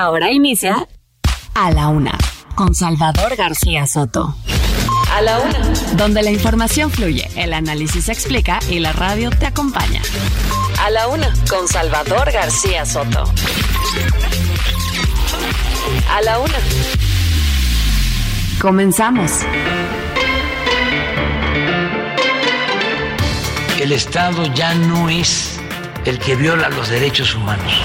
Ahora inicia A la Una con Salvador García Soto. A la Una. Donde la información fluye, el análisis se explica y la radio te acompaña. A la Una con Salvador García Soto. A la Una. Comenzamos. El Estado ya no es el que viola los derechos humanos.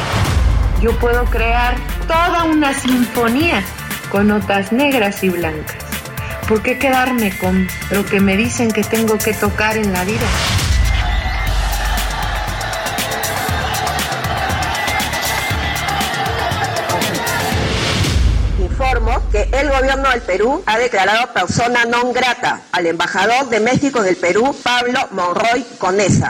Yo puedo crear toda una sinfonía con notas negras y blancas. ¿Por qué quedarme con lo que me dicen que tengo que tocar en la vida? Informo que el gobierno del Perú ha declarado persona non grata al embajador de México en el Perú, Pablo Monroy Conesa.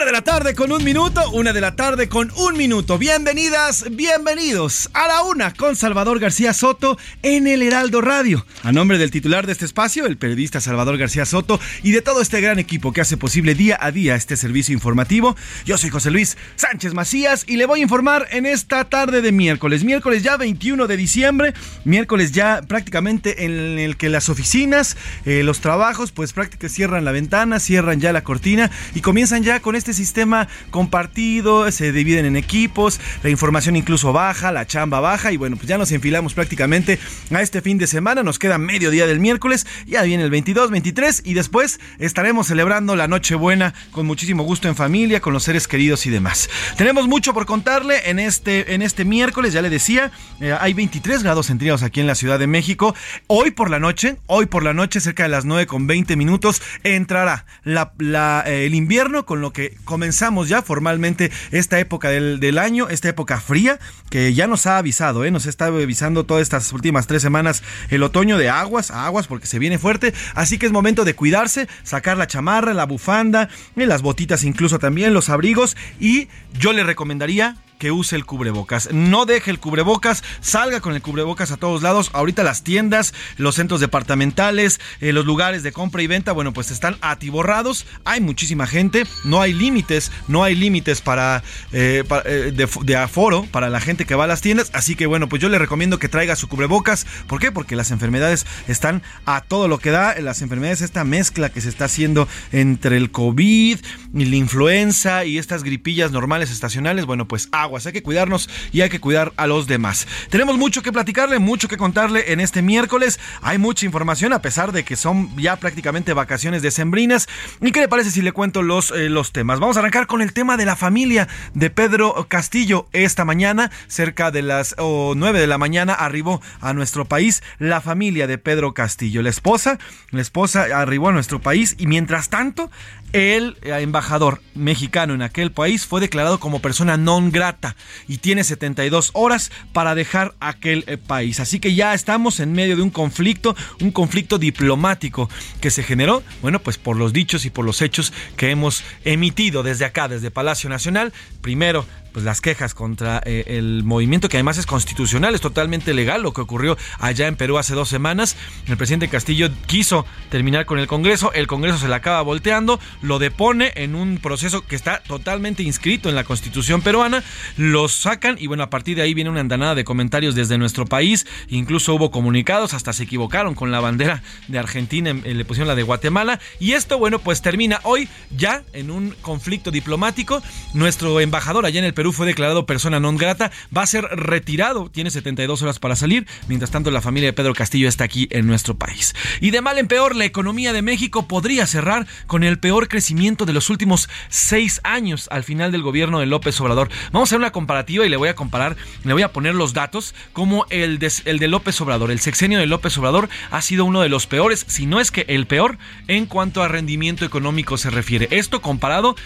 De la tarde con un minuto, una de la tarde con un minuto. Bienvenidas, bienvenidos a la una con Salvador García Soto en el Heraldo Radio. A nombre del titular de este espacio, el periodista Salvador García Soto, y de todo este gran equipo que hace posible día a día este servicio informativo, yo soy José Luis Sánchez Macías y le voy a informar en esta tarde de miércoles, miércoles ya 21 de diciembre, miércoles ya prácticamente en el que las oficinas, eh, los trabajos, pues prácticamente cierran la ventana, cierran ya la cortina y comienzan ya con este sistema compartido, se dividen en equipos, la información incluso baja, la chamba baja y bueno, pues ya nos enfilamos prácticamente a este fin de semana, nos queda medio día del miércoles, ya viene el 22, 23 y después estaremos celebrando la Nochebuena con muchísimo gusto en familia, con los seres queridos y demás. Tenemos mucho por contarle en este, en este miércoles, ya le decía, eh, hay 23 grados centígrados aquí en la Ciudad de México. Hoy por la noche, hoy por la noche, cerca de las 9 con 20 minutos, entrará eh, el invierno con lo que comenzamos ya formalmente esta época del, año, esta época fría, que ya nos ha avisado, ¿eh? nos está avisando todas estas últimas tres semanas el otoño de aguas, aguas porque se viene fuerte, así que es momento de cuidarse, sacar la chamarra, la bufanda, las botitas incluso también, los abrigos y yo le recomendaría que use el cubrebocas. No deje el cubrebocas, salga con el cubrebocas a todos lados. Ahorita las tiendas, los centros departamentales, eh, los lugares de compra y venta, bueno, pues están atiborrados. Hay muchísima gente, no hay límites, no hay límites para, eh, eh, de, de, aforo para la gente que va a las tiendas. Así que bueno, pues yo le recomiendo que traiga su cubrebocas. ¿Por qué? Porque las enfermedades están a todo lo que da. Las enfermedades, esta mezcla que se está haciendo entre el COVID y la influenza y estas gripillas normales estacionales, bueno, pues agua Hay que cuidarnos y hay que cuidar a los demás. Tenemos mucho que platicarle, mucho que contarle en este miércoles. Hay mucha información a pesar de que son ya prácticamente vacaciones decembrinas. ¿Y qué le parece si le cuento los, eh, los temas? Vamos a arrancar con el tema de la familia de Pedro Castillo. Esta mañana, cerca de las oh, 9 de la mañana, arribó a nuestro país la familia de Pedro Castillo. La esposa, la esposa arribó a nuestro país y mientras tanto, el embajador mexicano en aquel país fue declarado como persona non grata y tiene 72 horas para dejar aquel país. Así que ya estamos en medio de un conflicto, un conflicto diplomático que se generó, bueno, pues por los dichos y por los hechos que hemos emitido desde acá, desde Palacio Nacional. Primero pues las quejas contra eh, el movimiento que además es constitucional, es totalmente legal lo que ocurrió allá en Perú hace dos semanas. El presidente Castillo quiso terminar con el Congreso, el Congreso se le acaba volteando, lo depone en un proceso que está totalmente inscrito en la Constitución peruana, los sacan y bueno, a partir de ahí viene una andanada de comentarios desde nuestro país, incluso hubo comunicados, hasta se equivocaron con la bandera de Argentina, eh, le pusieron la de Guatemala y esto bueno, pues termina hoy ya en un conflicto diplomático. Nuestro embajador allá en el Perú fue declarado persona non grata, va a ser retirado, tiene 72 horas para salir, mientras tanto la familia de Pedro Castillo está aquí en nuestro país. Y de mal en peor, la economía de México podría cerrar con el peor crecimiento de los últimos seis años al final del gobierno de López Obrador. Vamos a hacer una comparativa y le voy a comparar, le voy a poner los datos como el de, el de López Obrador. El sexenio de López Obrador ha sido uno de los peores, si no es que el peor, en cuanto a rendimiento económico se refiere. Esto comparado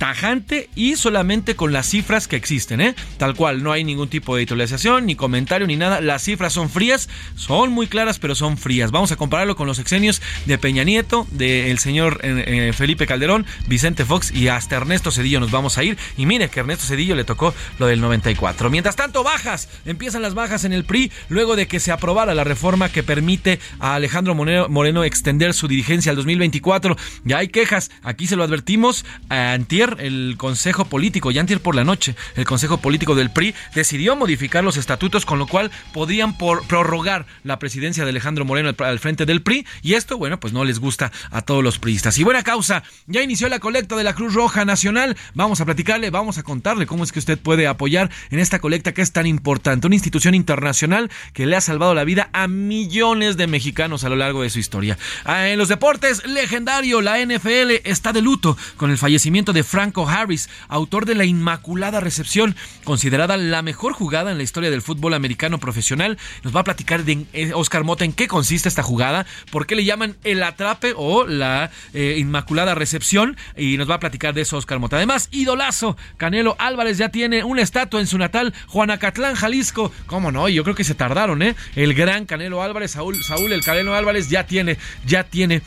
tajante y solamente con las cifras que existen, ¿eh? Tal cual, no hay ningún tipo de editorialización, ni comentario, ni nada. Las cifras son frías, son muy claras, pero son frías. Vamos a compararlo con los exenios de Peña Nieto, del señor eh, eh, Felipe Calderón, Vicente Fox y hasta Ernesto Cedillo nos vamos a ir. Y mire que Ernesto Cedillo le tocó lo del 94. Mientras tanto, bajas, empiezan las bajas en el PRI luego de que se aprobara la reforma que permite a Alejandro Moreno, extender su dirigencia al 2024. Ya hay quejas, aquí se lo advertimos a El Consejo Político, ya antier por la noche, el Consejo Político del PRI decidió modificar los estatutos, con lo cual podrían por prorrogar la presidencia de Alejandro Moreno al frente del PRI, y esto, bueno, pues no les gusta a todos los priistas. Y buena causa, ya inició la colecta de la Cruz Roja Nacional, vamos a platicarle, vamos a contarle cómo es que usted puede apoyar en esta colecta que es tan importante, una institución internacional que le ha salvado la vida a millones de mexicanos a lo largo de su historia. Ah, en los deportes, legendario, la NFL está de luto con el fallecimiento de Frank Franco Harris, autor de La Inmaculada Recepción, considerada la mejor jugada en la historia del fútbol americano profesional. Nos va a platicar de eh, Oscar Mota en qué consiste esta jugada, por qué le llaman el atrape o la eh, Inmaculada Recepción y nos va a platicar de eso Oscar Mota. Además, idolazo, Canelo Álvarez ya tiene una estatua en su natal, Juanacatlán, Jalisco. ¿Cómo no? Yo creo que se tardaron, ¿eh? El gran Canelo Álvarez, Saúl, Saúl el Canelo Álvarez ya tiene, ya tiene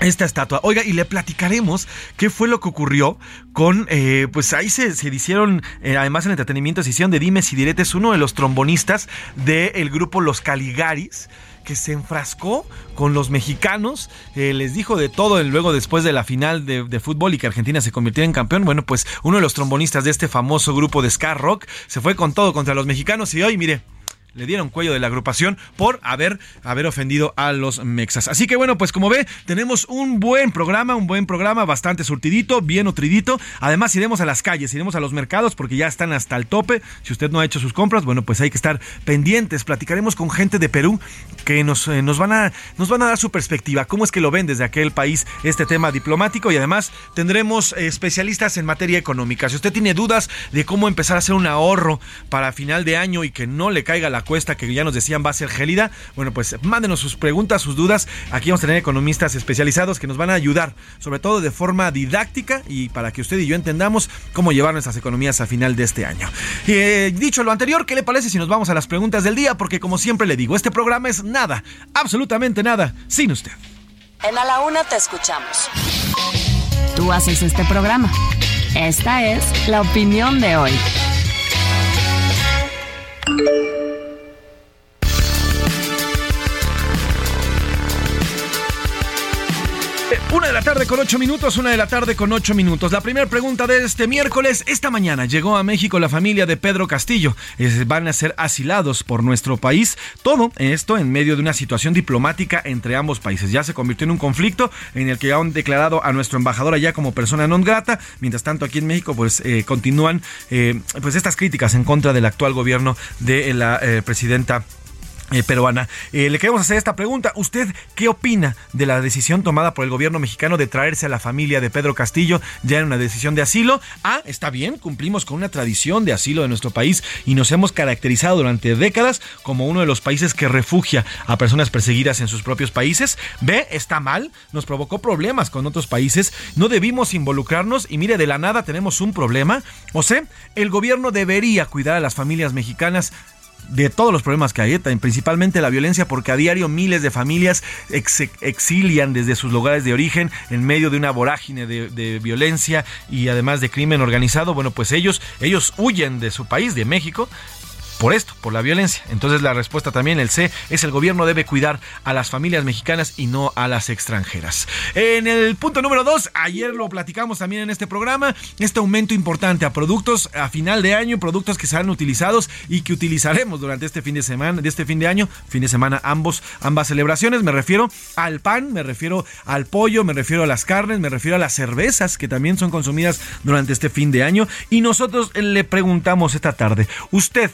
esta estatua. Oiga, y le platicaremos qué fue lo que ocurrió con, eh, pues ahí se, se hicieron, eh, además en entretenimiento, se hicieron de Dimes y Diretes, uno de los trombonistas del grupo Los Caligaris que se enfrascó con los mexicanos, eh, les dijo de todo luego después de la final de, de, fútbol y que Argentina se convirtiera en campeón. Bueno, pues uno de los trombonistas de este famoso grupo de ska rock se fue con todo contra los mexicanos y hoy, mire, le dieron cuello de la agrupación por haber, haber ofendido a los mexas. Así que bueno, pues como ve, tenemos un buen programa, un buen programa, bastante surtidito, bien nutridito. Además, iremos a las calles, iremos a los mercados porque ya están hasta el tope. Si usted no ha hecho sus compras, bueno, pues hay que estar pendientes. Platicaremos con gente de Perú que nos, eh, nos, van, a, nos van a dar su perspectiva, cómo es que lo ven desde aquel país este tema diplomático y además tendremos eh, especialistas en materia económica. Si usted tiene dudas de cómo empezar a hacer un ahorro para final de año y que no le caiga la cuesta que ya nos decían va a ser gélida, bueno, pues mándenos sus preguntas, sus dudas. Aquí vamos a tener economistas especializados que nos van a ayudar, sobre todo de forma didáctica y para que usted y yo entendamos cómo llevar nuestras economías a final de este año. Eh, dicho lo anterior, ¿qué le parece si nos vamos a las preguntas del día? Porque como siempre le digo, este programa es nada, absolutamente nada, sin usted. En A la Una te escuchamos. Tú haces este programa. Esta es la opinión de hoy. Una de la tarde con ocho minutos, una de la tarde con ocho minutos. La primera pregunta de este miércoles, esta mañana llegó a México la familia de Pedro Castillo. van a ser asilados por nuestro país. Todo esto en medio de una situación diplomática entre ambos países. Ya se convirtió en un conflicto en el que han declarado a nuestro embajador allá como persona non grata. Mientras tanto, aquí en México, pues eh, continúan eh, pues estas críticas en contra del actual gobierno de la eh, presidenta eh, peruana. Eh, le queremos hacer esta pregunta. ¿Usted qué opina de la decisión tomada por el gobierno mexicano de traerse a la familia de Pedro Castillo ya en una decisión de asilo? Ah, está bien, cumplimos con una tradición de asilo de nuestro país y nos hemos caracterizado durante décadas como uno de los países que refugia a personas perseguidas en sus propios países. B, está mal, nos provocó problemas con otros países, no debimos involucrarnos y mire, de la nada tenemos un problema. O C, el gobierno debería cuidar a las familias mexicanas de todos los problemas que hay, ¿eh? principalmente la violencia, porque a diario miles de familias exilian desde sus lugares de origen en medio de una vorágine de, de, violencia y además de crimen organizado. Bueno, pues ellos, ellos huyen de su país, de México, por esto, por la violencia. Entonces la respuesta también, el C, es el gobierno debe cuidar a las familias mexicanas y no a las extranjeras. En el punto número dos, ayer lo platicamos también en este programa, este aumento importante a productos a final de año, productos que serán utilizados y que utilizaremos durante este fin de semana, de este fin de año, fin de semana ambos, ambas celebraciones. Me refiero al pan, me refiero al pollo, me refiero a las carnes, me refiero a las cervezas que también son consumidas durante este fin de año. Y nosotros le preguntamos esta tarde, ¿usted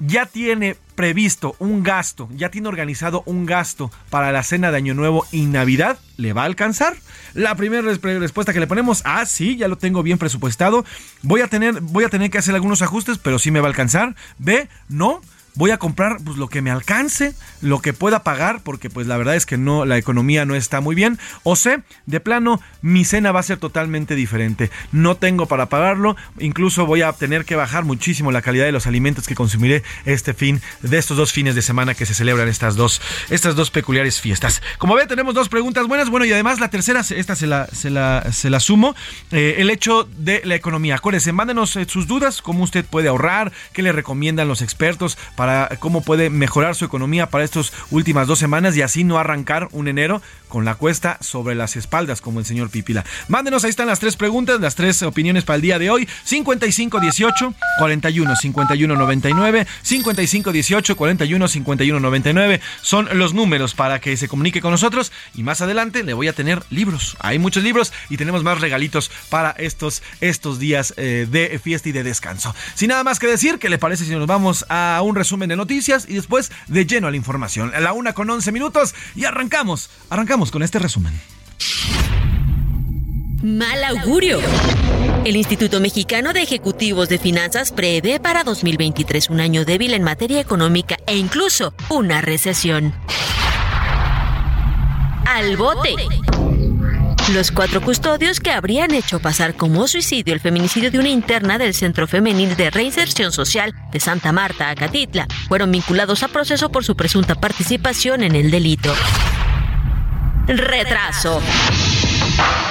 ya tiene previsto un gasto, ya tiene organizado un gasto para la cena de Año Nuevo y Navidad, ¿le va a alcanzar? La primera respuesta que le ponemos, ah, sí, ya lo tengo bien presupuestado. Voy a tener, voy a tener que hacer algunos ajustes, pero sí me va a alcanzar. B, no voy a comprar pues lo que me alcance, lo que pueda pagar, porque pues la verdad es que no, la economía no está muy bien. O C, de plano, mi cena va a ser totalmente diferente. No tengo para pagarlo, incluso voy a tener que bajar muchísimo la calidad de los alimentos que consumiré este fin, de estos dos fines de semana que se celebran estas dos, estas dos peculiares fiestas. Como ve, tenemos dos preguntas buenas, bueno, y además la tercera, esta se la, se la, se la sumo, eh, el hecho de la economía. Acuérdense, mándenos eh, sus dudas, cómo usted puede ahorrar, qué le recomiendan los expertos para para cómo puede mejorar su economía para estas últimas dos semanas y así no arrancar un enero con la cuesta sobre las espaldas como el señor Pipila. Mándenos, ahí están las tres preguntas, las tres opiniones para el día de hoy. 55 18 41 51 99, 55 18 41 51 99 son los números para que se comunique con nosotros y más adelante le voy a tener libros. Hay muchos libros y tenemos más regalitos para estos, estos días eh, de fiesta y de descanso. Sin nada más que decir, ¿qué le parece si nos vamos a un resumen? de noticias y después de lleno a la información. A la una con 11 minutos y arrancamos. Arrancamos con este resumen. Mal augurio. El Instituto Mexicano de Ejecutivos de Finanzas prevé para 2023 un año débil en materia económica e incluso una recesión. Al bote. Los cuatro custodios que habrían hecho pasar como suicidio el feminicidio de una interna del Centro Femenil de Reinserción Social de Santa Marta, Acatitla, fueron vinculados a proceso por su presunta participación en el delito. Retraso.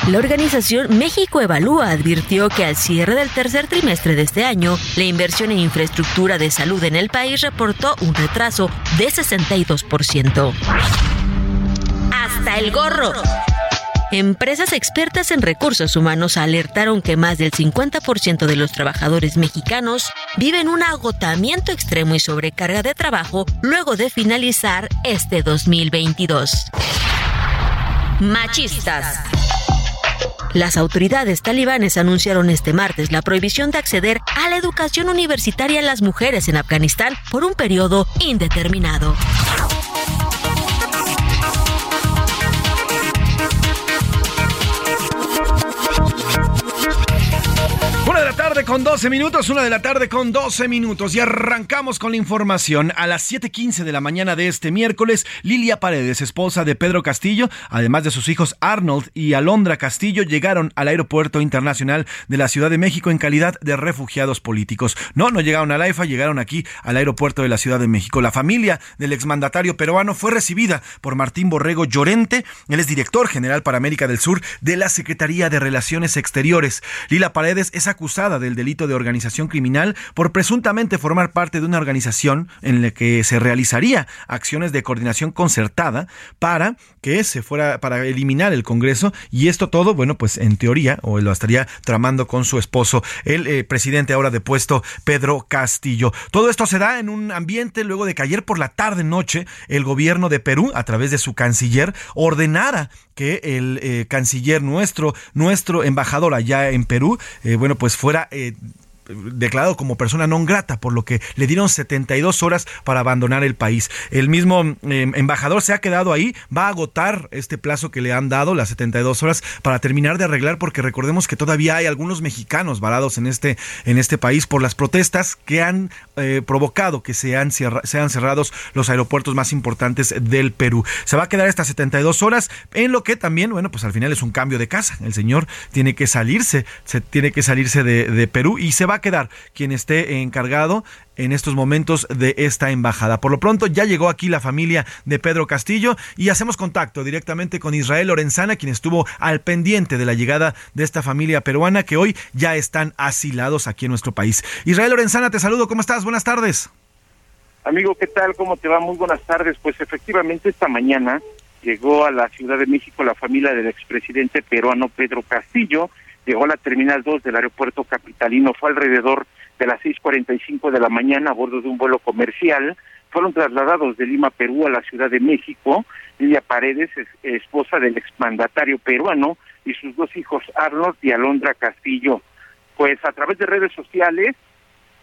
La organización México Evalúa advirtió que al cierre del tercer trimestre de este año, la inversión en infraestructura de salud en el país reportó un retraso de 62%. Hasta el gorro. Empresas expertas en recursos humanos alertaron que más del 50% de los trabajadores mexicanos viven un agotamiento extremo y sobrecarga de trabajo luego de finalizar este 2022. Machistas. Las autoridades talibanes anunciaron este martes la prohibición de acceder a la educación universitaria a las mujeres en Afganistán por un periodo indeterminado. Con 12 minutos, una de la tarde con 12 minutos y arrancamos con la información. A las 7:15 de la mañana de este miércoles, Lilia Paredes, esposa de Pedro Castillo, además de sus hijos Arnold y Alondra Castillo, llegaron al Aeropuerto Internacional de la Ciudad de México en calidad de refugiados políticos. No, no llegaron a la AIFA, llegaron aquí al aeropuerto de la Ciudad de México. La familia del exmandatario peruano fue recibida por Martín Borrego Llorente, él es director general para América del Sur de la Secretaría de Relaciones Exteriores. Lila Paredes es acusada del delito de organización criminal por presuntamente formar parte de una organización en la que se realizaría acciones de coordinación concertada para que se fuera para eliminar el Congreso y esto todo, bueno, pues en teoría o lo estaría tramando con su esposo, el eh, presidente ahora depuesto Pedro Castillo. Todo esto se da en un ambiente luego de que ayer por la tarde noche el gobierno de Perú a través de su canciller ordenara que el eh, canciller nuestro, nuestro embajador allá en Perú, eh, bueno, pues fuera eh, declarado como persona non grata, por lo que le dieron 72 horas para abandonar el país. El mismo em, embajador se ha quedado ahí, va a agotar este plazo que le han dado, las 72 horas, para terminar de arreglar, porque recordemos que todavía hay algunos mexicanos varados en este, en este país por las protestas que han eh, provocado que sean, sean cerrados los aeropuertos más importantes del Perú. Se va a quedar estas 72 horas, en lo que también, bueno, pues al final es un cambio de casa. El señor tiene que salirse, se tiene que salirse de, de Perú y se va va a quedar quien esté encargado en estos momentos de esta embajada. Por lo pronto ya llegó aquí la familia de Pedro Castillo y hacemos contacto directamente con Israel Lorenzana, quien estuvo al pendiente de la llegada de esta familia peruana que hoy ya están asilados aquí en nuestro país. Israel Lorenzana, te saludo, ¿cómo estás? Buenas tardes. Amigo, ¿qué tal? ¿Cómo te va? Muy buenas tardes. Pues efectivamente esta mañana llegó a la Ciudad de México la familia del expresidente peruano Pedro Castillo, llegó a la Terminal 2 del aeropuerto capitalino, fue alrededor de las 6.45 de la mañana a bordo de un vuelo comercial, fueron trasladados de Lima, Perú a la Ciudad de México, Lilia Paredes, esposa del exmandatario peruano, y sus dos hijos, Arnold y Alondra Castillo. Pues a través de redes sociales,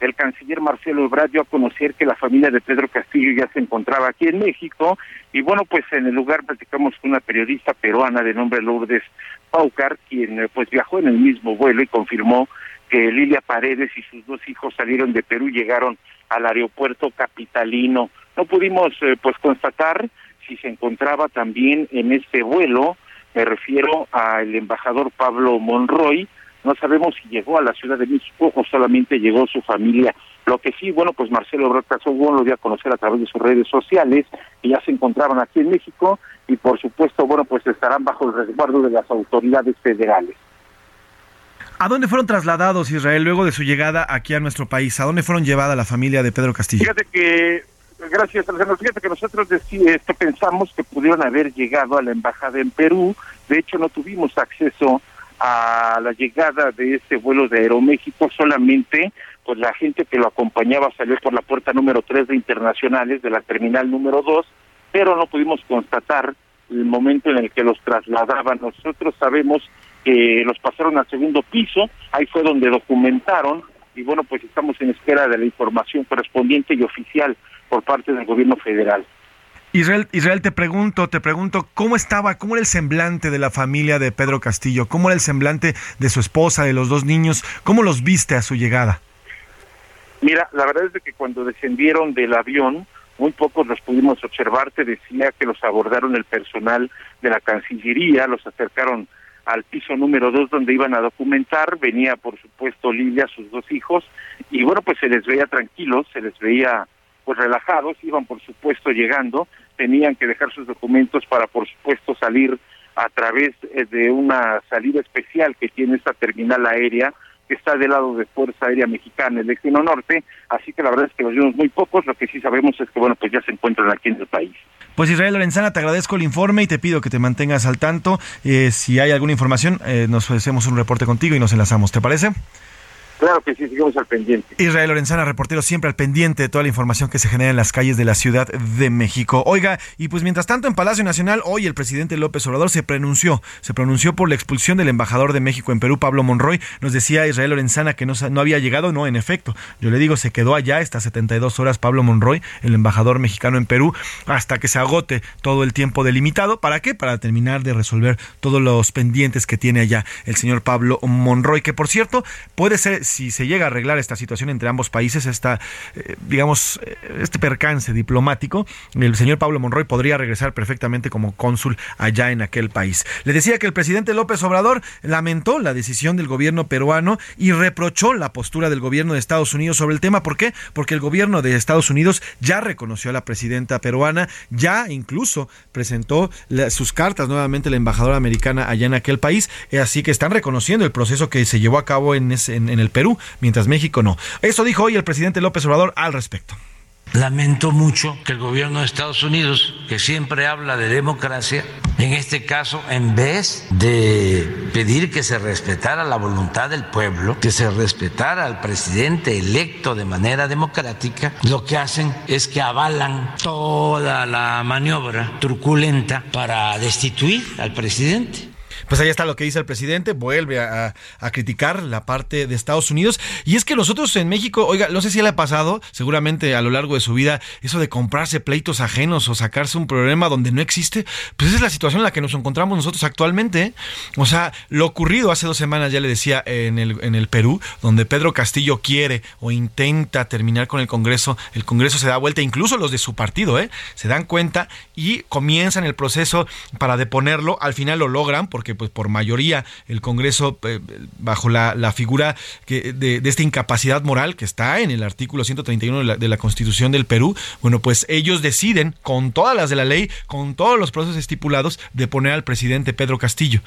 el canciller Marcelo Ebrard dio a conocer que la familia de Pedro Castillo ya se encontraba aquí en México. Y bueno, pues en el lugar platicamos con una periodista peruana de nombre Lourdes Paucar, quien eh, pues viajó en el mismo vuelo y confirmó que Lilia Paredes y sus dos hijos salieron de Perú y llegaron al aeropuerto capitalino. No pudimos eh, pues constatar si se encontraba también en este vuelo, me refiero al embajador Pablo Monroy, no sabemos si llegó a la Ciudad de México o solamente llegó su familia. Lo que sí, bueno, pues Marcelo Ebrard bueno, lo dio a conocer a través de sus redes sociales, que ya se encontraban aquí en México y por supuesto, bueno, pues estarán bajo el resguardo de las autoridades federales. ¿A dónde fueron trasladados Israel luego de su llegada aquí a nuestro país? ¿A dónde fueron llevada la familia de Pedro Castillo? Fíjate que, gracias Alejandro, fíjate que nosotros este, pensamos que pudieron haber llegado a la embajada en Perú, de hecho no tuvimos acceso a la llegada de este vuelo de Aeroméxico solamente pues la gente que lo acompañaba salió por la puerta número 3 de internacionales de la terminal número 2, pero no pudimos constatar el momento en el que los trasladaban. Nosotros sabemos que los pasaron al segundo piso, ahí fue donde documentaron y bueno, pues estamos en espera de la información correspondiente y oficial por parte del gobierno federal. Israel, Israel, te pregunto, te pregunto, ¿cómo estaba, cómo era el semblante de la familia de Pedro Castillo? ¿Cómo era el semblante de su esposa, de los dos niños? ¿Cómo los viste a su llegada? Mira, la verdad es que cuando descendieron del avión, muy pocos los pudimos observar. Te decía que los abordaron el personal de la Cancillería, los acercaron al piso número dos donde iban a documentar. Venía, por supuesto, Lilia, sus dos hijos, y bueno, pues se les veía tranquilos, se les veía pues relajados, iban por supuesto llegando, tenían que dejar sus documentos para por supuesto salir a través eh, de una salida especial que tiene esta terminal aérea que está del lado de Fuerza Aérea Mexicana, el destino norte, así que la verdad es que los vimos muy pocos, lo que sí sabemos es que bueno, pues ya se encuentran aquí en el país. Pues Israel Lorenzana, te agradezco el informe y te pido que te mantengas al tanto. Eh, si hay alguna información, eh, nos hacemos un reporte contigo y nos enlazamos, ¿te parece? Claro que sí, seguimos al pendiente. Israel Lorenzana, reportero siempre al pendiente de toda la información que se genera en las calles de la Ciudad de México. Oiga, y pues mientras tanto en Palacio Nacional, hoy el presidente López Obrador se pronunció, se pronunció por la expulsión del embajador de México en Perú, Pablo Monroy. Nos decía Israel Lorenzana que no, no había llegado, no, en efecto. Yo le digo, se quedó allá estas 72 horas Pablo Monroy, el embajador mexicano en Perú, hasta que se agote todo el tiempo delimitado. ¿Para qué? Para terminar de resolver todos los pendientes que tiene allá el señor Pablo Monroy, que por cierto, puede ser si se llega a arreglar esta situación entre ambos países, esta, eh, digamos, eh, este percance diplomático, el señor Pablo Monroy podría regresar perfectamente como cónsul allá en aquel país. Le decía que el presidente López Obrador lamentó la decisión del gobierno peruano y reprochó la postura del gobierno de Estados Unidos sobre el tema. ¿Por qué? Porque el gobierno de Estados Unidos ya reconoció a la presidenta peruana, ya incluso presentó sus cartas nuevamente la embajadora americana allá en aquel país, así que están reconociendo el proceso que se llevó a cabo en, en el Perú mientras México no. Eso dijo hoy el presidente López Obrador al respecto. Lamento mucho que el gobierno de Estados Unidos, que siempre habla de democracia, en este caso, en vez de pedir que se respetara la voluntad del pueblo, que se respetara al presidente electo de manera democrática, lo que hacen es que avalan toda la maniobra truculenta para destituir al presidente. Pues ahí está lo que dice el presidente, vuelve a, criticar la parte de Estados Unidos. Y es que nosotros en México, oiga, no sé si le ha pasado, seguramente a lo largo de su vida, eso de comprarse pleitos ajenos o sacarse un problema donde no existe, pues esa es la situación en la que nos encontramos nosotros actualmente. ¿eh? O sea, lo ocurrido hace dos semanas, ya le decía, en el, en el Perú, donde Pedro Castillo quiere o intenta terminar con el Congreso, el Congreso se da vuelta, incluso los de su partido, ¿eh? se dan cuenta y comienzan el proceso para deponerlo, al final lo logran porque pues por mayoría el Congreso, eh, bajo la, figura que, de, esta incapacidad moral que está en el artículo 131 de la, Constitución del Perú, bueno, pues ellos deciden, con todas las de la ley, con todos los procesos estipulados, de poner al presidente Pedro Castillo.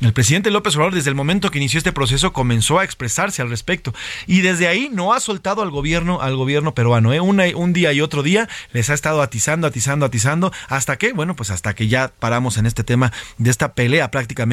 El presidente López Obrador, desde el momento que inició este proceso, comenzó a expresarse al respecto. Y desde ahí no ha soltado al gobierno, al gobierno peruano. ¿eh? un día y otro día les ha estado atizando, atizando, atizando. ¿Hasta qué? Bueno, pues hasta que ya paramos en este tema de esta pelea prácticamente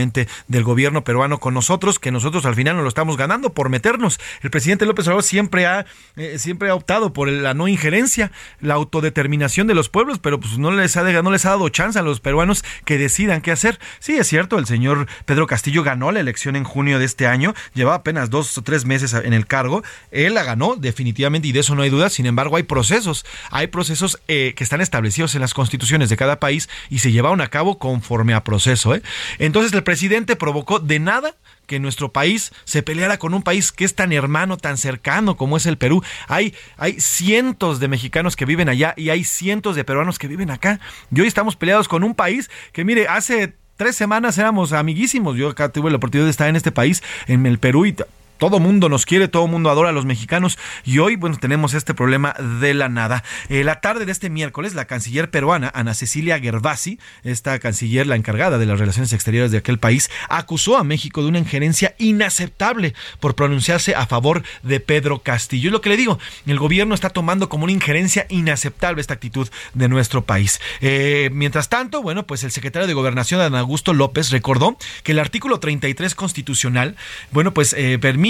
del gobierno peruano con nosotros, que nosotros al final no lo estamos ganando por meternos. El presidente López Obrador siempre ha, eh, siempre ha optado por la no injerencia, la autodeterminación de los pueblos, pero pues no les ha, no les ha dado chance a los peruanos que decidan qué hacer. Sí, es cierto, el señor Pedro Castillo ganó la elección en junio de este año, llevaba apenas dos o tres meses en el cargo, él la ganó definitivamente y de eso no hay duda, sin embargo hay procesos, hay procesos eh, que están establecidos en las constituciones de cada país y se llevaron a cabo conforme a proceso. ¿eh? Entonces el presidente provocó de nada que nuestro país se peleara con un país que es tan hermano, tan cercano como es el Perú. Hay, hay cientos de mexicanos que viven allá y hay cientos de peruanos que viven acá. Y hoy estamos peleados con un país que, mire, hace tres semanas éramos amiguísimos. Yo acá tuve la oportunidad de estar en este país, en el Perú, y todo mundo nos quiere, todo mundo adora a los mexicanos y hoy, bueno, tenemos este problema de la nada. Eh, la tarde de este miércoles, la canciller peruana, Ana Cecilia Gervasi, esta canciller, la encargada de las relaciones exteriores de aquel país, acusó a México de una injerencia inaceptable por pronunciarse a favor de Pedro Castillo. Es lo que le digo, el gobierno está tomando como una injerencia inaceptable esta actitud de nuestro país. Eh, mientras tanto, bueno, pues el secretario de Gobernación, Dan Augusto López, recordó que el artículo 33 constitucional, bueno, pues eh, permite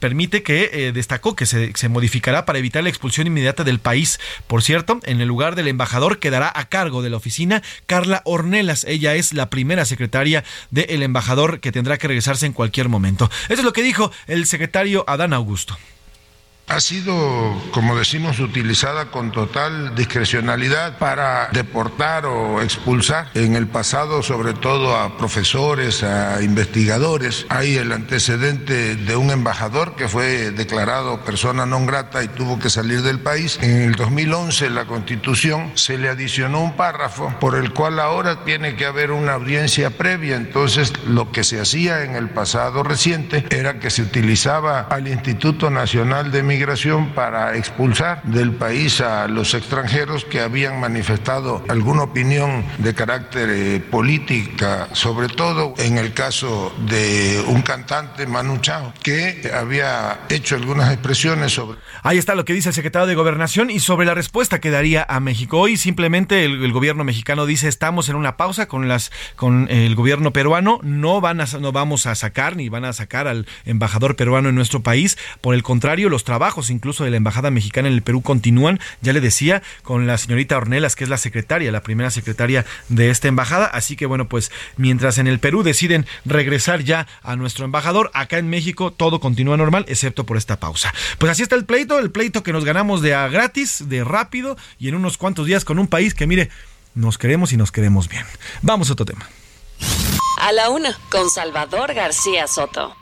permite, que eh, destacó que se, se, modificará para evitar la expulsión inmediata del país. Por cierto, en el lugar del embajador quedará a cargo de la oficina Carla Ornelas. Ella es la primera secretaria del embajador que tendrá que regresarse en cualquier momento. Eso es lo que dijo el secretario Adán Augusto ha sido, como decimos, utilizada con total discrecionalidad para deportar o expulsar en el pasado, sobre todo a profesores, a investigadores. Hay el antecedente de un embajador que fue declarado persona non grata y tuvo que salir del país. En el 2011 la Constitución se le adicionó un párrafo por el cual ahora tiene que haber una audiencia previa. Entonces lo que se hacía en el pasado reciente era que se utilizaba al Instituto Nacional de Migración migración para expulsar del país a los extranjeros que habían manifestado alguna opinión de carácter eh, política, sobre todo en el caso de un cantante, Manu Chao, que había hecho algunas expresiones sobre... Ahí está lo que dice el secretario de Gobernación y sobre la respuesta que daría a México. Hoy simplemente el, gobierno mexicano dice estamos en una pausa con las con el gobierno peruano, no van a no vamos a sacar ni van a sacar al embajador peruano en nuestro país, por el contrario, los trabajos incluso de la Embajada Mexicana en el Perú continúan, ya le decía, con la señorita Ornelas, que es la secretaria, la primera secretaria de esta embajada. Así que bueno, pues mientras en el Perú deciden regresar ya a nuestro embajador, acá en México todo continúa normal, excepto por esta pausa. Pues así está el pleito, el pleito que nos ganamos de a gratis, de rápido y en unos cuantos días con un país que mire, nos queremos y nos queremos bien. Vamos a otro tema. A la una, con Salvador García Soto.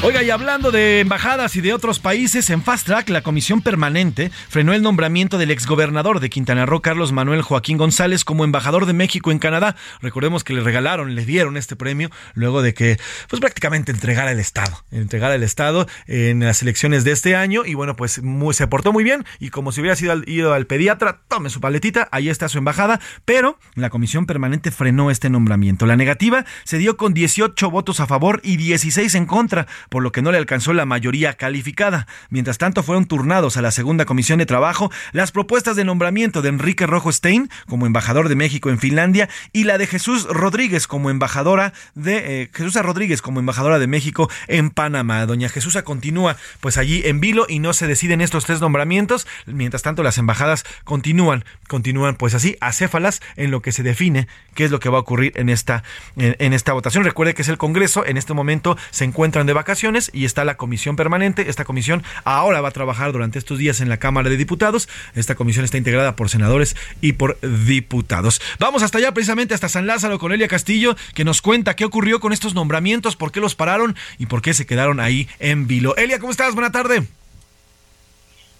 Oiga, y hablando de embajadas y de otros países, en Fast Track, la comisión permanente frenó el nombramiento del exgobernador de Quintana Roo, Carlos Manuel Joaquín González, como embajador de México en Canadá. Recordemos que le regalaron, le dieron este premio luego de que, pues prácticamente entregara el Estado, entregara el Estado en las elecciones de este año. Y bueno, pues se portó muy bien. Y como si hubiera sido ido al pediatra, tome su paletita, ahí está su embajada. Pero la comisión permanente frenó este nombramiento. La negativa se dio con 18 votos a favor y 16 en contra por lo que no le alcanzó la mayoría calificada. Mientras tanto, fueron turnados a la segunda comisión de trabajo las propuestas de nombramiento de Enrique Rojo Stein como embajador de México en Finlandia y la de Jesús Rodríguez como embajadora de eh, Jesús Rodríguez como embajadora de México en Panamá. Doña Jesús continúa pues allí en vilo y no se deciden estos tres nombramientos. Mientras tanto, las embajadas continúan, continúan pues así acéfalas en lo que se define qué es lo que va a ocurrir en esta en, en esta votación. Recuerde que es el Congreso, en este momento se encuentran de vacaciones y está la comisión permanente. Esta comisión ahora va a trabajar durante estos días en la Cámara de Diputados. Esta comisión está integrada por senadores y por diputados. Vamos hasta allá, precisamente hasta San Lázaro con Elia Castillo, que nos cuenta qué ocurrió con estos nombramientos, por qué los pararon y por qué se quedaron ahí en vilo. Elia, ¿cómo estás? Buena tarde.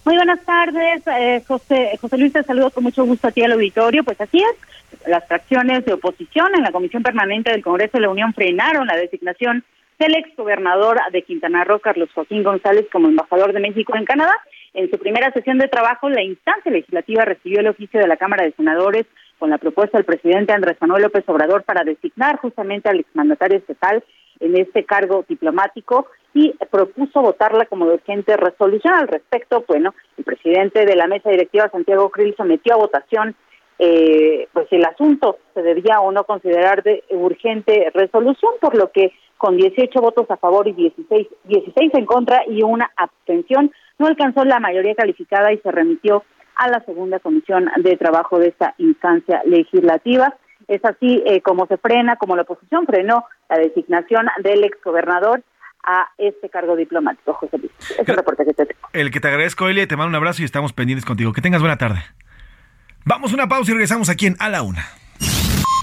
Muy buenas tardes, eh, José, José Luis, te saludo con mucho gusto a ti al auditorio. Pues así es, las fracciones de oposición en la Comisión Permanente del Congreso de la Unión frenaron la designación del exgobernador de Quintana Roo, Carlos Joaquín González, como embajador de México en Canadá. En su primera sesión de trabajo, la instancia legislativa recibió el oficio de la Cámara de Senadores con la propuesta del presidente Andrés Manuel López Obrador para designar justamente al exmandatario estatal en este cargo diplomático y propuso votarla como de urgente resolución. Al respecto, bueno, el presidente de la mesa directiva, Santiago Krill, sometió a votación eh, pues el asunto se debía o no considerar de urgente resolución, por lo que con 18 votos a favor y 16, 16 en contra y una abstención, no alcanzó la mayoría calificada y se remitió a la segunda comisión de trabajo de esta instancia legislativa. Es así eh, como se frena, como la oposición frenó la designación del exgobernador a este cargo diplomático, José Luis. Es el reporte que te tengo. El que te agradezco, Elia, te mando un abrazo y estamos pendientes contigo. Que tengas buena tarde. Vamos a una pausa y regresamos aquí en A la Una.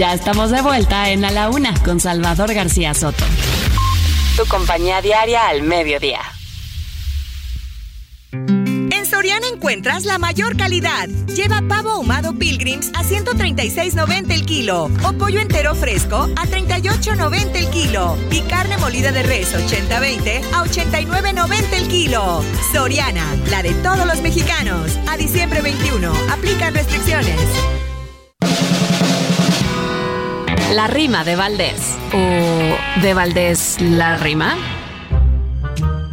Ya estamos de vuelta en A la Una con Salvador García Soto. Tu compañía diaria al mediodía. En Soriana encuentras la mayor calidad. Lleva pavo ahumado Pilgrims a 136.90 el kilo o pollo entero fresco a 38.90 el kilo y carne molida de res 80-20 a 89.90 el kilo. Soriana, la de todos los mexicanos. A diciembre 21. Aplican restricciones. La rima de Valdés. ¿O de Valdés la rima?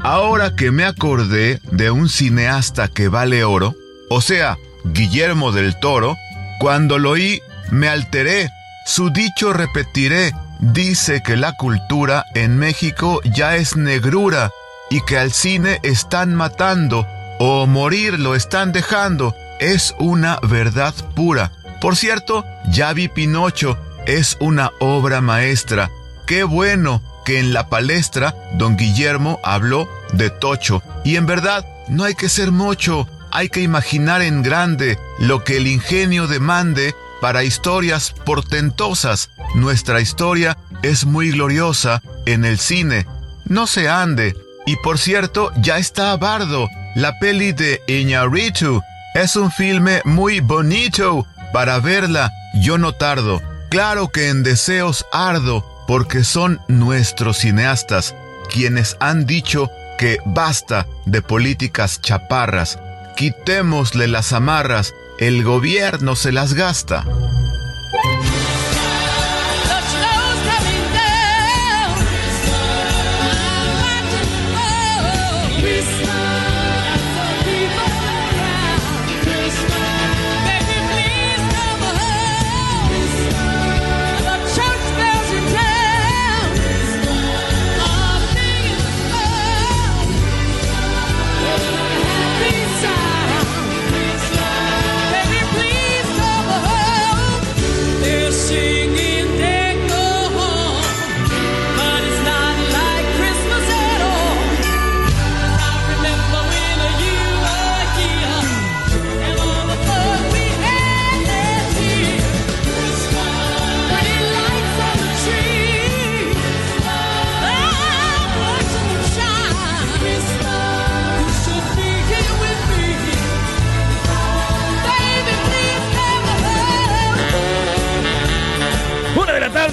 Ahora que me acordé de un cineasta que vale oro, o sea, Guillermo del Toro, cuando lo oí me alteré, su dicho repetiré, dice que la cultura en México ya es negrura y que al cine están matando o morir lo están dejando, es una verdad pura. Por cierto, ya vi Pinocho, es una obra maestra. Qué bueno que en la palestra don Guillermo habló de tocho. Y en verdad, no hay que ser mocho, hay que imaginar en grande lo que el ingenio demande para historias portentosas. Nuestra historia es muy gloriosa en el cine. No se ande. Y por cierto, ya está Bardo, la peli de Iñárritu. Es un filme muy bonito. Para verla, yo no tardo. Claro que en deseos ardo, porque son nuestros cineastas quienes han dicho que basta de políticas chaparras, quitémosle las amarras, el gobierno se las gasta.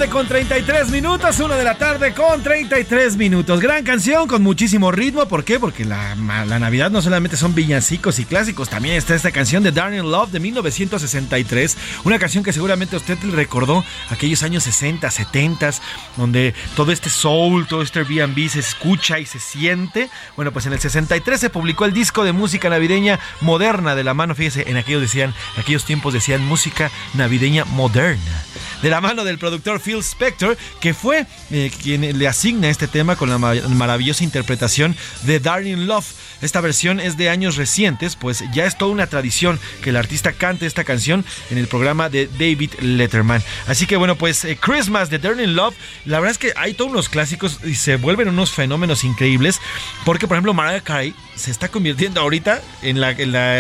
Con 33 minutos, una de la tarde con 33 minutos. Gran canción con muchísimo ritmo. ¿Por qué? Porque la, la, Navidad no solamente son villancicos y clásicos, también está esta canción de Darling Love de 1963. Una canción que seguramente usted recordó aquellos años 60, 70, donde todo este soul, todo este Airbnb se escucha y se siente. Bueno, pues en el 63 se publicó el disco de música navideña moderna de la mano. Fíjese, en aquellos decían, aquellos tiempos decían música navideña moderna. De la mano del productor Phil Spector, que fue eh, quien le asigna este tema con la maravillosa interpretación de Darling Love. Esta versión es de años recientes, pues ya es toda una tradición que el artista cante esta canción en el programa de David Letterman. Así que bueno, pues eh, Christmas de Darling Love, la verdad es que hay todos unos clásicos y se vuelven unos fenómenos increíbles, porque por ejemplo Mariah Carey se está convirtiendo ahorita en la,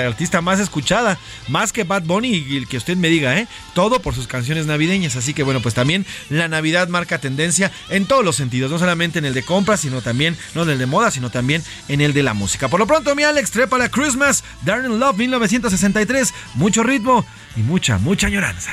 artista más escuchada, más que Bad Bunny y el que usted me diga, ¿eh? Todo por sus canciones navideñas. Así que bueno, pues también la Navidad marca tendencia en todos los sentidos, no solamente en el de compras, sino también, no en el de moda, sino también en el de la música. Por lo pronto, mi Alex, trepa la Christmas, Darren Love 1963, mucho ritmo y mucha, mucha añoranza.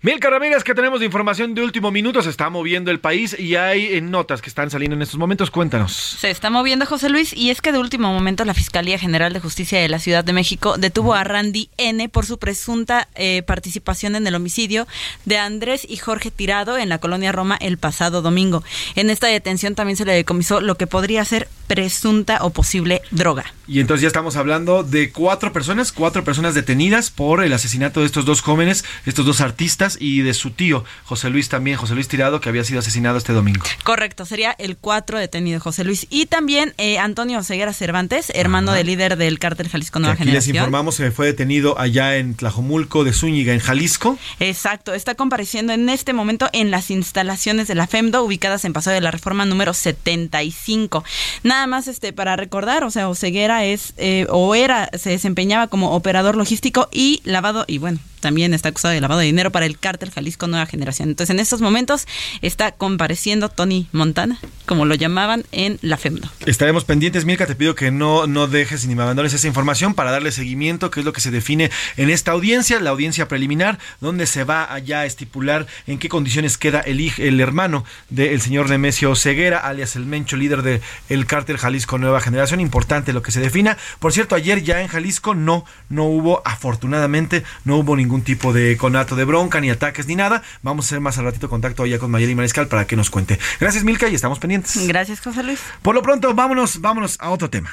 Mil Ramírez, que tenemos de información de último minuto, se está moviendo el país y hay eh, notas que están saliendo en estos momentos. Cuéntanos. Se está moviendo José Luis y es que de último momento la Fiscalía General de Justicia de la Ciudad de México detuvo a Randy N por su presunta eh, participación en el homicidio de Andrés y Jorge Tirado en la colonia Roma el pasado domingo. En esta detención también se le decomisó lo que podría ser presunta o posible droga. Y entonces ya estamos hablando de cuatro personas, cuatro personas detenidas por el asesinato de estos dos jóvenes, estos dos artistas y de su tío, José Luis también, José Luis Tirado, que había sido asesinado este domingo. Correcto, sería el cuatro detenido José Luis. Y también eh, Antonio Ceguera Cervantes, hermano del líder del cártel Jalisco Nueva Generación. les informamos que fue detenido allá en Tlajomulco de Zúñiga, en Jalisco. Exacto, está compareciendo en este momento en las instalaciones de la FEMDO, ubicadas en Paso de la Reforma número 75. Nada más este para recordar, o sea, Ceguera es eh, o era, se desempeñaba como operador logístico y lavado, y bueno, también está acusado de lavado de dinero para el cártel Jalisco Nueva Generación. Entonces, en estos momentos está compareciendo Tony Montana, como lo llamaban en la FEMDO. Estaremos pendientes, Mirka, te pido que no, no dejes ni me abandones esa información para darle seguimiento, que es lo que se define en esta audiencia, la audiencia preliminar, donde se va allá a estipular en qué condiciones queda el, el hermano del señor Nemesio Ceguera, alias el Mencho, líder del el cártel Jalisco Nueva Generación. Importante lo que se defina. Por cierto, ayer ya en Jalisco no, no hubo, afortunadamente, no hubo ningún ningún tipo de conato de bronca, ni ataques, ni nada. Vamos a hacer más al ratito contacto allá con Mayeli Mariscal para que nos cuente. Gracias, Milka, y estamos pendientes. Gracias, José Luis. Por lo pronto, vámonos, vámonos a otro tema.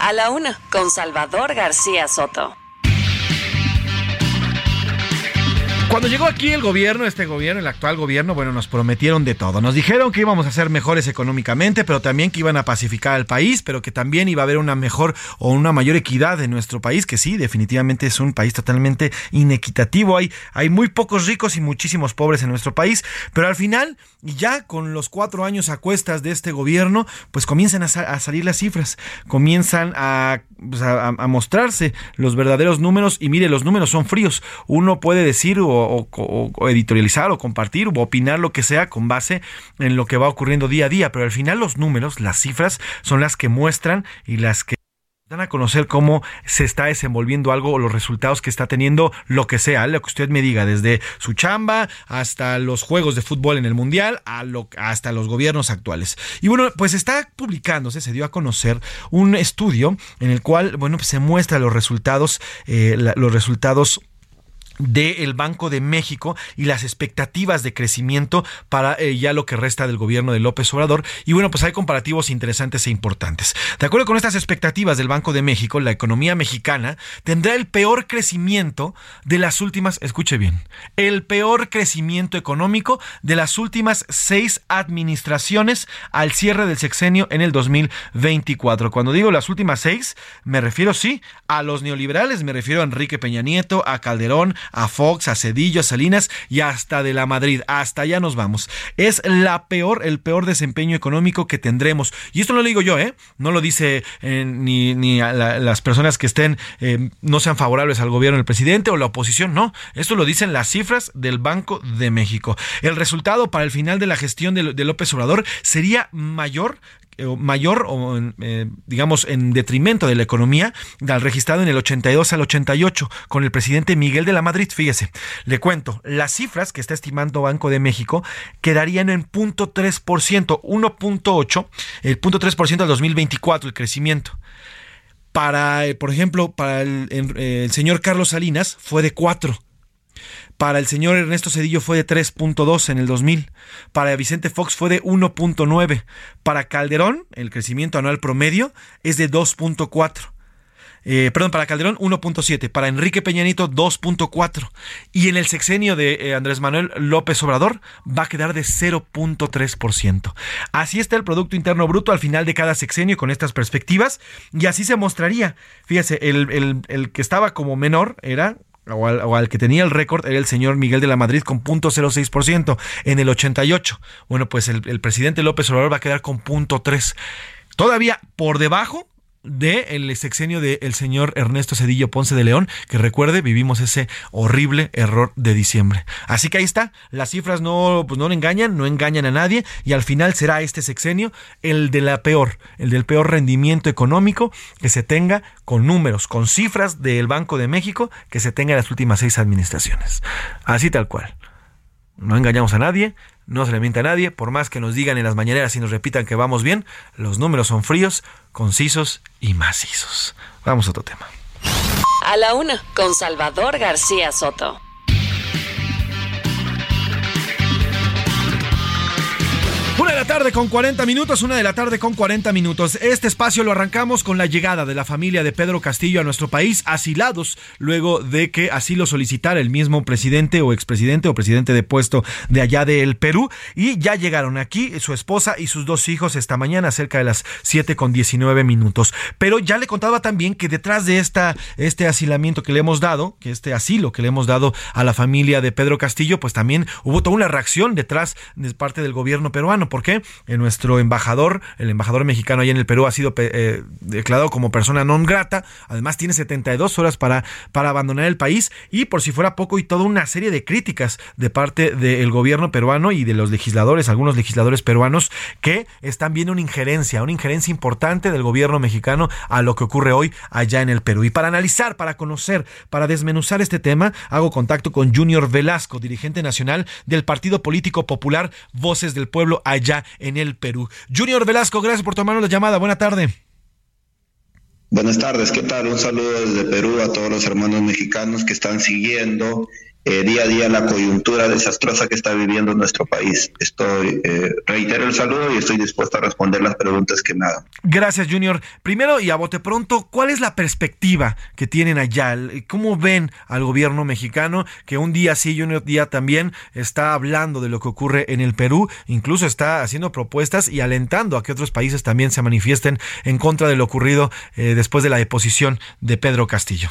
A la una, con Salvador García Soto. Cuando llegó aquí el gobierno, este gobierno, el actual gobierno, bueno, nos prometieron de todo. Nos dijeron que íbamos a ser mejores económicamente, pero también que iban a pacificar al país, pero que también iba a haber una mejor o una mayor equidad en nuestro país, que sí, definitivamente es un país totalmente inequitativo. Hay, hay muy pocos ricos y muchísimos pobres en nuestro país, pero al final, ya con los cuatro años a cuestas de este gobierno, pues comienzan a, salir las cifras, comienzan pues, a, a mostrarse los verdaderos números y mire, los números son fríos. Uno puede decir o o, editorializar o compartir o opinar lo que sea con base en lo que va ocurriendo día a día, pero al final los números, las cifras son las que muestran y las que dan a conocer cómo se está desenvolviendo algo o los resultados que está teniendo lo que sea, lo que usted me diga, desde su chamba hasta los juegos de fútbol en el mundial, hasta los gobiernos actuales. Y bueno, pues está publicándose, se dio a conocer un estudio en el cual, bueno, pues se muestra los resultados, eh, los resultados del Banco de México y las expectativas de crecimiento para eh, ya lo que resta del gobierno de López Obrador. Y bueno, pues hay comparativos interesantes e importantes. De acuerdo con estas expectativas del Banco de México, la economía mexicana tendrá el peor crecimiento de las últimas, escuche bien, el peor crecimiento económico de las últimas seis administraciones al cierre del sexenio en el 2024. Cuando digo las últimas seis, me refiero sí a los neoliberales, me refiero a Enrique Peña Nieto, a Calderón, a Fox, a Cedillo, a Salinas y hasta de la Madrid. Hasta allá nos vamos. Es la peor, el peor desempeño económico que tendremos. Y esto no lo digo yo, ¿eh? No lo dice eh, ni, ni a las personas que estén, eh, no sean favorables al gobierno del presidente o la oposición, no. Esto lo dicen las cifras del Banco de México. El resultado para el final de la gestión de, de López Obrador sería mayor mayor o digamos en detrimento de la economía al registrado en el 82 al 88 con el presidente Miguel de la Madrid. Fíjese, le cuento, las cifras que está estimando Banco de México quedarían en 0.3%, 1.8, el 0.3% al 2024 el crecimiento. Para, por ejemplo, para el, el señor Carlos Salinas fue de 4 para el señor Ernesto Cedillo fue de 3.2 en el 2000. Para Vicente Fox fue de 1.9. Para Calderón, el crecimiento anual promedio es de 2.4. Eh, perdón, para Calderón 1.7, para Enrique Peñanito 2.4 y en el sexenio de eh, Andrés Manuel López Obrador va a quedar de 0.3%. Así está el Producto Interno Bruto al final de cada sexenio con estas perspectivas y así se mostraría. Fíjese, el, el que estaba como menor era o al, que tenía el récord era el señor Miguel de la Madrid con 0.06% en el 88. Bueno, pues el, el, presidente López Obrador va a quedar con 0.3. Todavía por debajo del sexenio del señor Ernesto Cedillo Ponce de León, que recuerde, vivimos ese horrible error de diciembre. Así que ahí está, las cifras no, pues no engañan, no engañan a nadie, y al final será este sexenio el de la peor, el del peor rendimiento económico que se tenga con números, con cifras del Banco de México que se tenga en las últimas seis administraciones. Así tal cual. No engañamos a nadie, no se le miente a nadie, por más que nos digan en las mañaneras y nos repitan que vamos bien, los números son fríos, concisos y macizos. Vamos a otro tema. A la una, con Salvador García Soto. La tarde con 40 minutos, una de la tarde con 40 minutos. Este espacio lo arrancamos con la llegada de la familia de Pedro Castillo a nuestro país, asilados, luego de que así lo solicitara el mismo presidente o expresidente o presidente de puesto de allá del Perú. Y ya llegaron aquí su esposa y sus dos hijos esta mañana, cerca de las 7 con 19 minutos. Pero ya le contaba también que detrás de esta, este asilamiento que le hemos dado, que este asilo que le hemos dado a la familia de Pedro Castillo, pues también hubo toda una reacción detrás de parte del gobierno peruano ¿Por qué? Eh, nuestro embajador, el embajador mexicano allá en el Perú, ha sido eh, declarado como persona non grata. Además, tiene 72 horas para, para abandonar el país. Y por si fuera poco, y toda una serie de críticas de parte del gobierno peruano y de los legisladores, algunos legisladores peruanos, que están viendo una injerencia, una injerencia importante del gobierno mexicano a lo que ocurre hoy allá en el Perú. Y para analizar, para conocer, para desmenuzar este tema, hago contacto con Junior Velasco, dirigente nacional del Partido Político Popular Voces del Pueblo allá en el Perú. Junior Velasco, gracias por tomarnos la llamada. Buena tarde. Buenas tardes, ¿qué tal? Un saludo desde Perú a todos los hermanos mexicanos que están siguiendo día a día la coyuntura desastrosa que está viviendo nuestro país. Estoy, eh, reitero el saludo y estoy dispuesto a responder las preguntas que me hagan. Gracias, Junior. Primero y a bote pronto, ¿cuál es la perspectiva que tienen allá? ¿Cómo ven al gobierno mexicano que un día sí y un día también está hablando de lo que ocurre en el Perú? Incluso está haciendo propuestas y alentando a que otros países también se manifiesten en contra de lo ocurrido eh, después de la deposición de Pedro Castillo.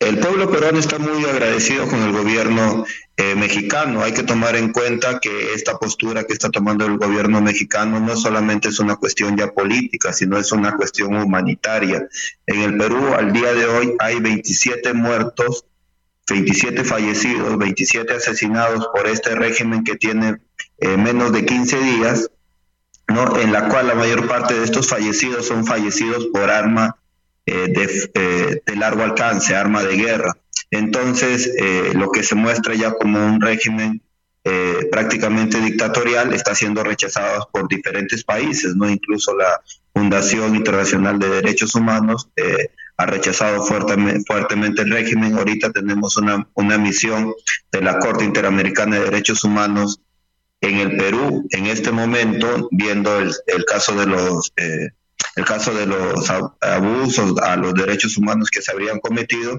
El pueblo peruano está muy agradecido con el gobierno eh, mexicano. Hay que tomar en cuenta que esta postura que está tomando el gobierno mexicano no solamente es una cuestión ya política, sino es una cuestión humanitaria. En el Perú al día de hoy hay 27 muertos, 27 fallecidos, 27 asesinados por este régimen que tiene eh, menos de 15 días, ¿no? en la cual la mayor parte de estos fallecidos son fallecidos por arma eh, eh, de, largo alcance, arma de guerra. Entonces, eh, lo que se muestra ya como un régimen prácticamente dictatorial está siendo rechazado por diferentes países, no incluso la Fundación Internacional de Derechos Humanos ha rechazado fuertemente, el régimen. Ahorita tenemos una, una misión de la Corte Interamericana de Derechos Humanos en el Perú en este momento, viendo el caso de los el caso de los abusos a los derechos humanos que se habrían cometido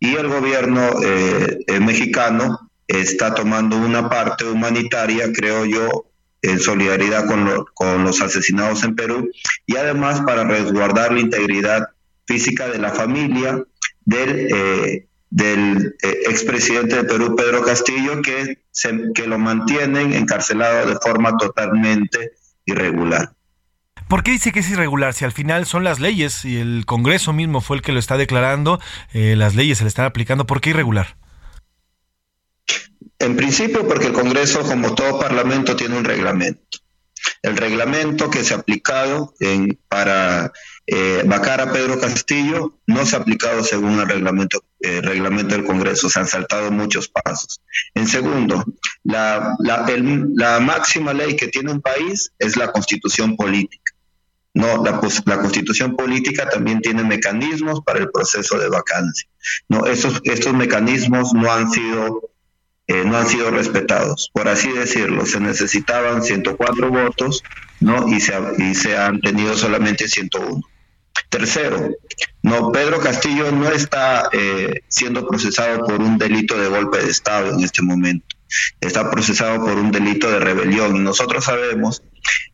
y el gobierno eh, eh, mexicano está tomando una parte humanitaria, creo yo, en solidaridad con, con los asesinados en Perú y además para resguardar la integridad física de la familia del, eh, del expresidente de Perú, Pedro Castillo, que, se, que lo mantienen encarcelado de forma totalmente irregular. ¿Por qué dice que es irregular? Si al final son las leyes y el Congreso mismo fue el que lo está declarando, eh, las leyes se le están aplicando, ¿por qué irregular? En principio porque el Congreso, como todo parlamento, tiene un reglamento. El reglamento que se ha aplicado para eh, vacar a Pedro Castillo no se ha aplicado según el reglamento, eh, reglamento del Congreso, se han saltado muchos pasos. En segundo, la máxima ley que tiene un país es la constitución política. No, la, la, constitución política también tiene mecanismos para el proceso de vacancia. No, estos, estos mecanismos no han sido eh, no han sido respetados. Por así decirlo, se necesitaban 104 votos, ¿no? Y se, y se han tenido solamente 101. Tercero, no, Pedro Castillo no está eh, siendo procesado por un delito de golpe de Estado en este momento. Está procesado por un delito de rebelión. Y nosotros sabemos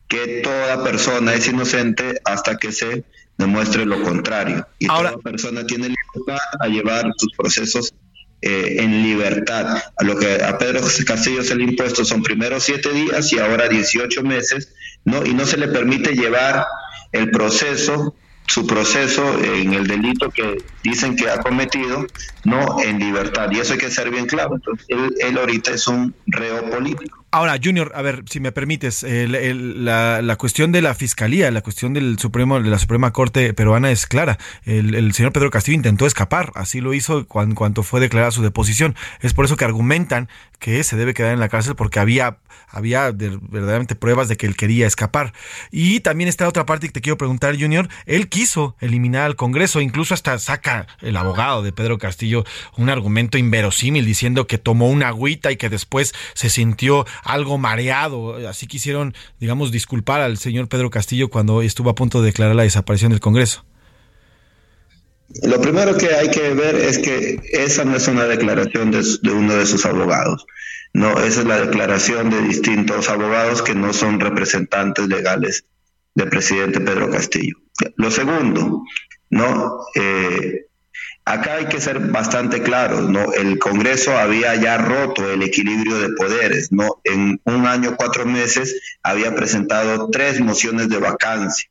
que toda persona es inocente hasta que se demuestre lo contrario. Y toda persona tiene libertad a llevar sus procesos eh, en libertad. A lo que a Pedro Castillo se le impuesto son primero siete días y ahora 18 meses, ¿no? Y no se le permite llevar el proceso su proceso en el delito que dicen que ha cometido, no en libertad. Y eso hay que ser bien claro. Entonces, él, él ahorita es un reo político. Ahora, Junior, a ver, si me permites, la, cuestión de la fiscalía, la cuestión del Supremo, de la Suprema Corte peruana es clara. El, señor Pedro Castillo intentó escapar, así lo hizo cuando, cuando, fue declarada su deposición. Es por eso que argumentan que se debe quedar en la cárcel porque había, había verdaderamente pruebas de que él quería escapar. Y también está otra parte que te quiero preguntar, Junior. Él quiso eliminar al Congreso, incluso hasta saca el abogado de Pedro Castillo un argumento inverosímil diciendo que tomó una agüita y que después se sintió algo mareado. Así quisieron, digamos, disculpar al señor Pedro Castillo cuando estuvo a punto de declarar la desaparición del Congreso. Lo primero que hay que ver es que esa no es una declaración de, uno de sus abogados. No, esa es la declaración de distintos abogados que no son representantes legales del presidente Pedro Castillo. Lo segundo, no, eh, Acá hay que ser bastante claros, ¿no? El Congreso había ya roto el equilibrio de poderes, ¿no? En un año, cuatro meses, había presentado tres mociones de vacancia.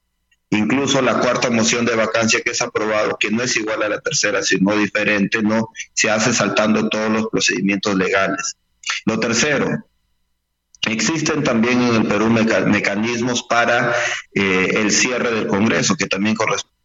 Incluso la cuarta moción de vacancia que es aprobado, que no es igual a la tercera, sino diferente, ¿no? Se hace saltando todos los procedimientos legales. Lo tercero, Existen también en el Perú mecanismos para eh, el cierre del Congreso, que también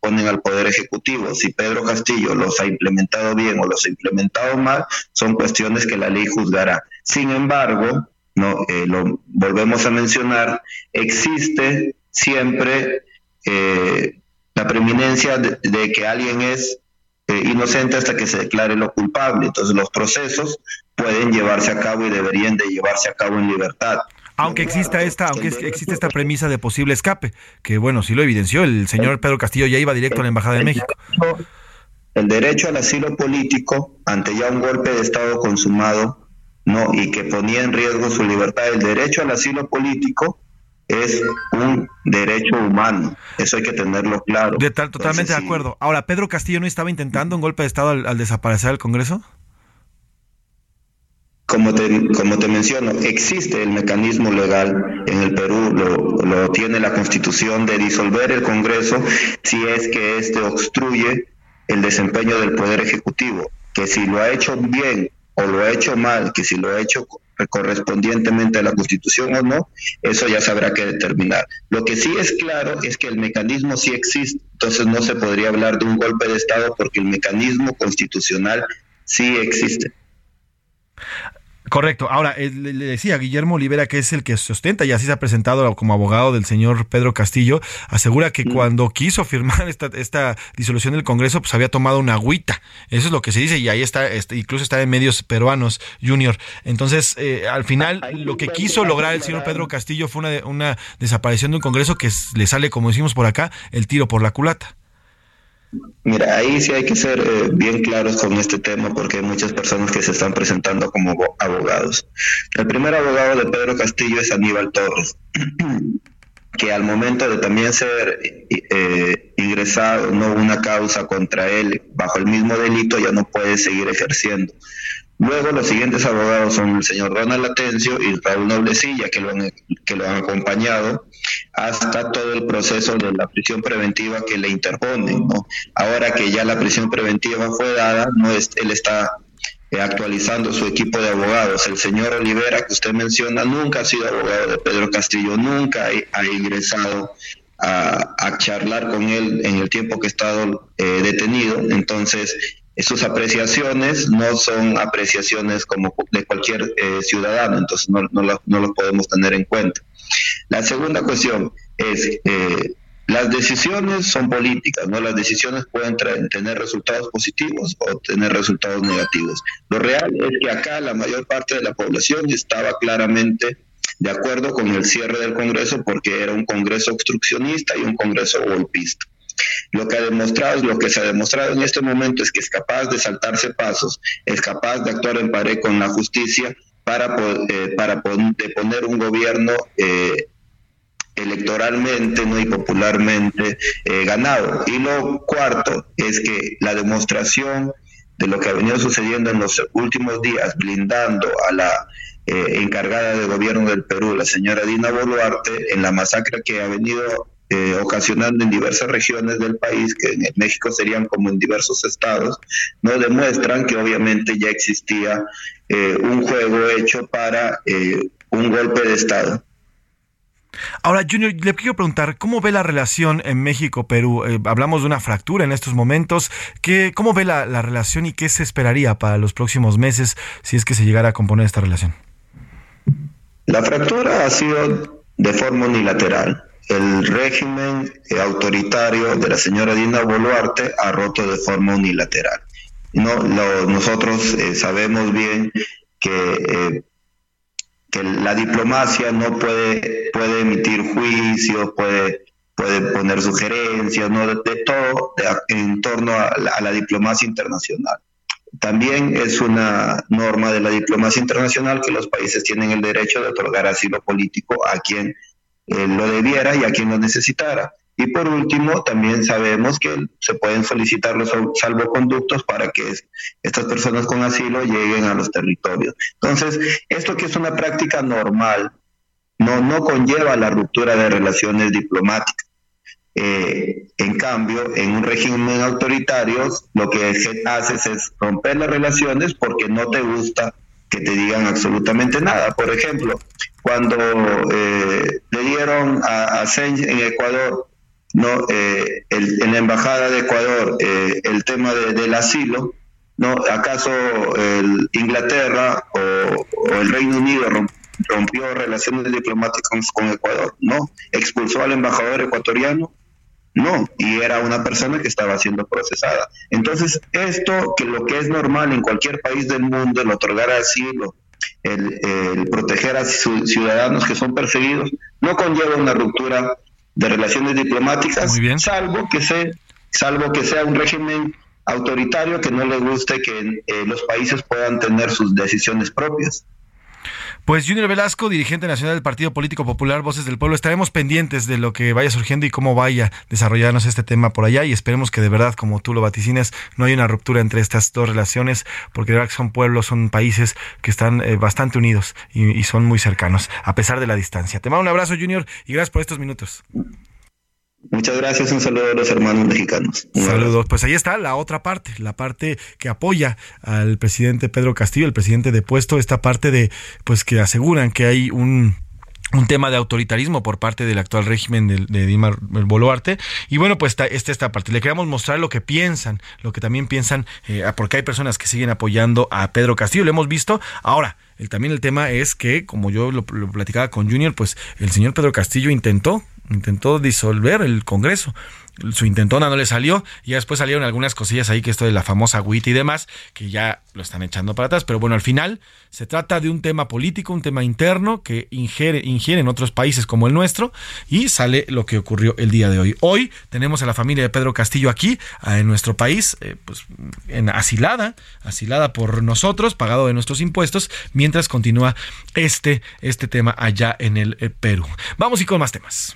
corresponden al Poder Ejecutivo. Si Pedro Castillo los ha implementado bien o los ha implementado mal, son cuestiones que la ley juzgará. Sin embargo, no eh, lo volvemos a mencionar, existe siempre eh, la preeminencia de, que alguien es inocente hasta que se declare lo culpable. Entonces los procesos pueden llevarse a cabo y deberían de llevarse a cabo en libertad. Aunque exista esta, aunque existe esta premisa de posible escape, que bueno, sí lo evidenció, el señor Pedro Castillo ya iba directo a la Embajada de México. El derecho al asilo político ante ya un golpe de Estado consumado, no, y que ponía en riesgo su libertad, el derecho al asilo político es un derecho humano. Eso hay que tenerlo claro. De tal, totalmente de acuerdo. Ahora, ¿Pedro Castillo no estaba intentando un golpe de Estado al, al desaparecer el Congreso? Como te, como te menciono, existe el mecanismo legal en el Perú, lo, tiene la Constitución de disolver el Congreso si es que éste obstruye el desempeño del Poder Ejecutivo, que si lo ha hecho bien o lo ha hecho mal, que si lo ha hecho correspondientemente a la Constitución o no, eso ya se habrá que determinar. Lo que sí es claro es que el mecanismo sí existe, entonces no se podría hablar de un golpe de Estado porque el mecanismo constitucional sí existe. Correcto. Ahora, eh, le decía Guillermo Olivera, que es el que sustenta y así se ha presentado como abogado del señor Pedro Castillo, asegura que mm. cuando quiso firmar esta, esta disolución del Congreso, pues había tomado una agüita. Eso es lo que se dice y ahí está, este, incluso está en medios peruanos, Junior. Entonces, eh, al final, lo que quiso lograr el señor Pedro Castillo fue una, una desaparición de un Congreso que le sale, como decimos por acá, el tiro por la culata. Mira, ahí sí hay que ser eh, bien claros con este tema porque hay muchas personas que se están presentando como abogados. El primer abogado de Pedro Castillo es Aníbal Torres, que al momento de también ser eh, ingresado no una causa contra él bajo el mismo delito ya no puede seguir ejerciendo. Luego los siguientes abogados son el señor Ronald Atencio y Raúl Noblecilla, que lo han, que lo han acompañado hasta todo el proceso de la prisión preventiva que le interponen. ¿no? Ahora que ya la prisión preventiva fue dada, no es, él está actualizando su equipo de abogados. El señor Olivera, que usted menciona, nunca ha sido abogado de Pedro Castillo, nunca ha, ingresado a, charlar con él en el tiempo que ha estado eh, detenido. Entonces, sus apreciaciones no son apreciaciones como de cualquier eh, ciudadano, entonces no, no, lo, no lo podemos tener en cuenta. La segunda cuestión es, eh, las decisiones son políticas, ¿no? Las decisiones pueden tener resultados positivos o tener resultados negativos. Lo real es que acá la mayor parte de la población estaba claramente de acuerdo con el cierre del Congreso porque era un Congreso obstruccionista y un Congreso golpista. Lo que ha demostrado, lo que se ha demostrado en este momento es que es capaz de saltarse pasos, es capaz de actuar en pared con la justicia para, eh, para poner un gobierno eh, electoralmente ¿no? y popularmente eh, ganado. Y lo cuarto es que la demostración de lo que ha venido sucediendo en los últimos días, blindando a la eh, encargada de gobierno del Perú, la señora Dina Boluarte, en la masacre que ha venido eh, ocasionando en diversas regiones del país, que en México serían como en diversos estados, no demuestran que obviamente ya existía un juego hecho para un golpe de Estado. Ahora, Junior, le quiero preguntar, ¿cómo ve la relación en México-Perú? Eh, hablamos de una fractura en estos momentos. ¿Qué, ¿Cómo ve la, relación y qué se esperaría para los próximos meses si es que se llegara a componer esta relación? La fractura ha sido de forma unilateral. El régimen eh, autoritario de la señora Dina Boluarte ha roto de forma unilateral. No, nosotros eh, sabemos bien que que la diplomacia no puede, emitir juicios, puede, puede poner sugerencias, ¿no? de, todo en torno a la, diplomacia internacional. También es una norma de la diplomacia internacional que los países tienen el derecho de otorgar asilo político a quien eh, lo debiera y a quien lo necesitara. Y por último, también sabemos que se pueden solicitar los salvoconductos para que estas personas con asilo lleguen a los territorios. Entonces, esto que es una práctica normal, no, no conlleva la ruptura de relaciones diplomáticas. Eh, en cambio, en un régimen autoritario, lo que haces es romper las relaciones porque no te gusta que te digan absolutamente nada. Por ejemplo, cuando eh, le dieron a, a en Ecuador no eh, en la embajada de Ecuador eh, el tema del asilo no acaso el Inglaterra o, el Reino Unido rompió relaciones diplomáticas con Ecuador no expulsó al embajador ecuatoriano no y era una persona que estaba siendo procesada entonces esto que lo que es normal en cualquier país del mundo el otorgar asilo el, el proteger a ciudadanos que son perseguidos no conlleva una ruptura de relaciones diplomáticas, salvo que sea, salvo que sea un régimen autoritario que no le guste que eh, los países puedan tener sus decisiones propias. Pues Junior Velasco, dirigente nacional del Partido Político Popular Voces del Pueblo, estaremos pendientes de lo que vaya surgiendo y cómo vaya desarrollarnos este tema por allá y esperemos que de verdad, como tú lo vaticinas, no haya una ruptura entre estas dos relaciones, porque de verdad que son pueblos, son países que están eh, bastante unidos y, y son muy cercanos, a pesar de la distancia. Te mando un abrazo, Junior, y gracias por estos minutos. Muchas gracias, un saludo a los hermanos mexicanos. Saludos. Pues ahí está la otra parte, la parte que apoya al presidente Pedro Castillo, el presidente depuesto, esta parte de, pues que aseguran que hay un un tema de autoritarismo por parte del actual régimen de, de Dima Boluarte. Y bueno, pues está, esta parte. Le queremos mostrar lo que piensan, lo que también piensan, eh, porque hay personas que siguen apoyando a Pedro Castillo. Lo hemos visto. Ahora, el, también el tema es que, como yo lo platicaba con Junior, pues el señor Pedro Castillo intentó intentó disolver el Congreso. Su intentona no le salió y después salieron algunas cosillas ahí que esto de la famosa agüita y demás, que ya lo están echando para atrás. Pero bueno, al final se trata de un tema político, un tema interno que ingiere, ingiere en otros países como el nuestro y sale lo que ocurrió el día de hoy. Hoy tenemos a la familia de Pedro Castillo aquí, en nuestro país, eh, pues en asilada, asilada por nosotros, pagado de nuestros impuestos, mientras continúa este, este tema allá en el eh, Perú. Vamos y con más temas.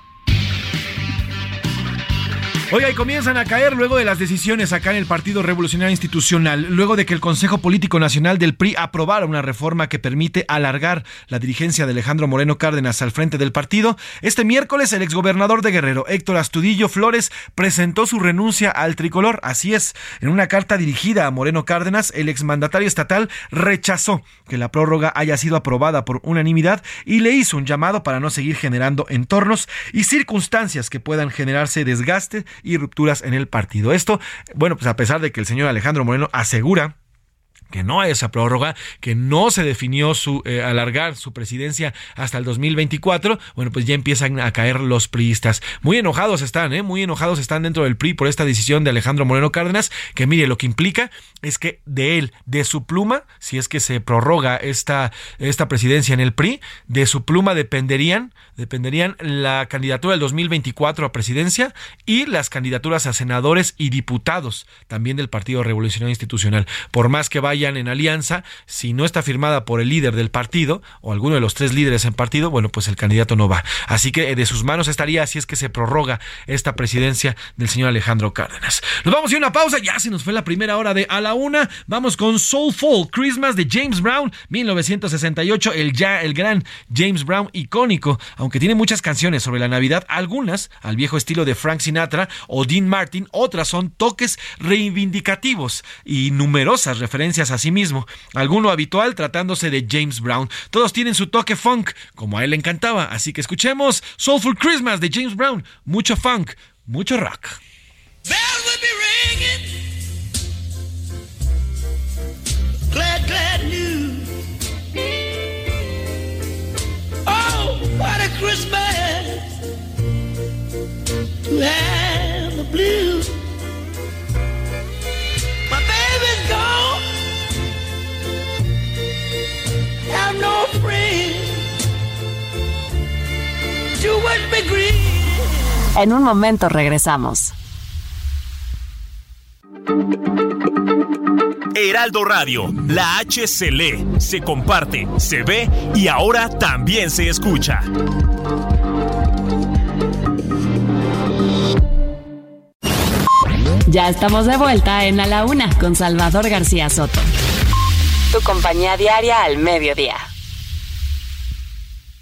Oiga, y comienzan a caer luego de las decisiones acá en el Partido Revolucionario Institucional, luego de que el Consejo Político Nacional del PRI aprobara una reforma que permite alargar la dirigencia de Alejandro Moreno Cárdenas al frente del partido. Este miércoles, el exgobernador de Guerrero, Héctor Astudillo Flores, presentó su renuncia al tricolor. Así es, en una carta dirigida a Moreno Cárdenas, el exmandatario estatal rechazó que la prórroga haya sido aprobada por unanimidad y le hizo un llamado para no seguir generando entornos y circunstancias que puedan generarse desgaste y rupturas en el partido. Esto, bueno, pues a pesar de que el señor Alejandro Moreno asegura que no hay esa prórroga, que no se definió su eh, alargar su presidencia hasta el 2024, bueno, pues ya empiezan a caer los priistas. Muy enojados están, ¿eh? Muy enojados están dentro del PRI por esta decisión de Alejandro Moreno Cárdenas, que mire, lo que implica es que de él, de su pluma, si es que se prorroga esta, esta presidencia en el PRI, de su pluma dependerían, dependerían la candidatura del 2024 a presidencia y las candidaturas a senadores y diputados también del Partido Revolucionario Institucional. Por más que vaya en alianza, si no está firmada por el líder del partido o alguno de los tres líderes en partido, bueno, pues el candidato no va. Así que eh, de sus manos estaría si es que se prorroga esta presidencia del señor Alejandro Cárdenas. Nos vamos a ir una pausa, ya se nos fue la primera hora de a la una. Vamos con Soulful Christmas de James Brown, 1968, el ya el gran James Brown icónico, aunque tiene muchas canciones sobre la Navidad, algunas al viejo estilo de Frank Sinatra o Dean Martin, otras son toques reivindicativos y numerosas referencias a sí mismo, alguno habitual tratándose de James Brown. Todos tienen su toque funk, como a él le encantaba, así que escuchemos Soulful Christmas de James Brown, mucho funk, mucho rock. Oh, what a Christmas. Have no friend to wish me grief. En un momento regresamos. Heraldo Radio, la H se lee, se comparte, se ve y ahora también se escucha. Ya estamos de vuelta en A la Una con Salvador García Soto. Tu compañía diaria al mediodía.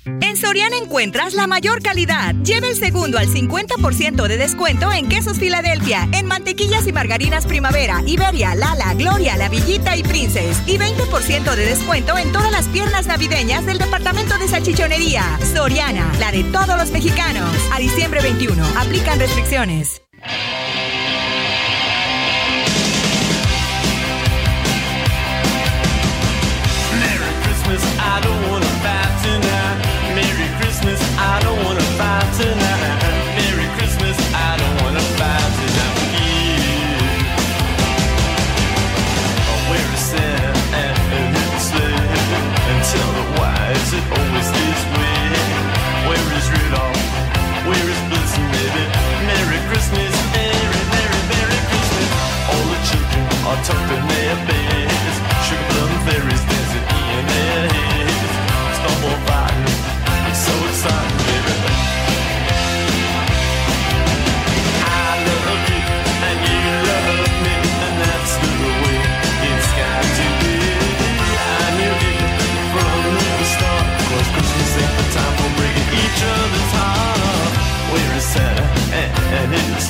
En Soriana encuentras la mayor calidad. Lleve el segundo al 50% de descuento en quesos Filadelfia, en mantequillas y margarinas Primavera, Iberia, Lala, Gloria, La Villita y Princess. Y 20% de descuento en todas las piernas navideñas del departamento de salchichonería. Soriana, la de todos los mexicanos. A diciembre 21, aplican restricciones. I don't wanna fight tonight. Merry Christmas, I don't wanna fight tonight. Merry Christmas, I don't wanna fight tonight you. Where is Santa at and his sleigh? And tell her why is always this way? Where is Rudolph? Where is Blitzen. Merry Christmas, Merry, Merry, Merry Christmas. All the children are tucked in.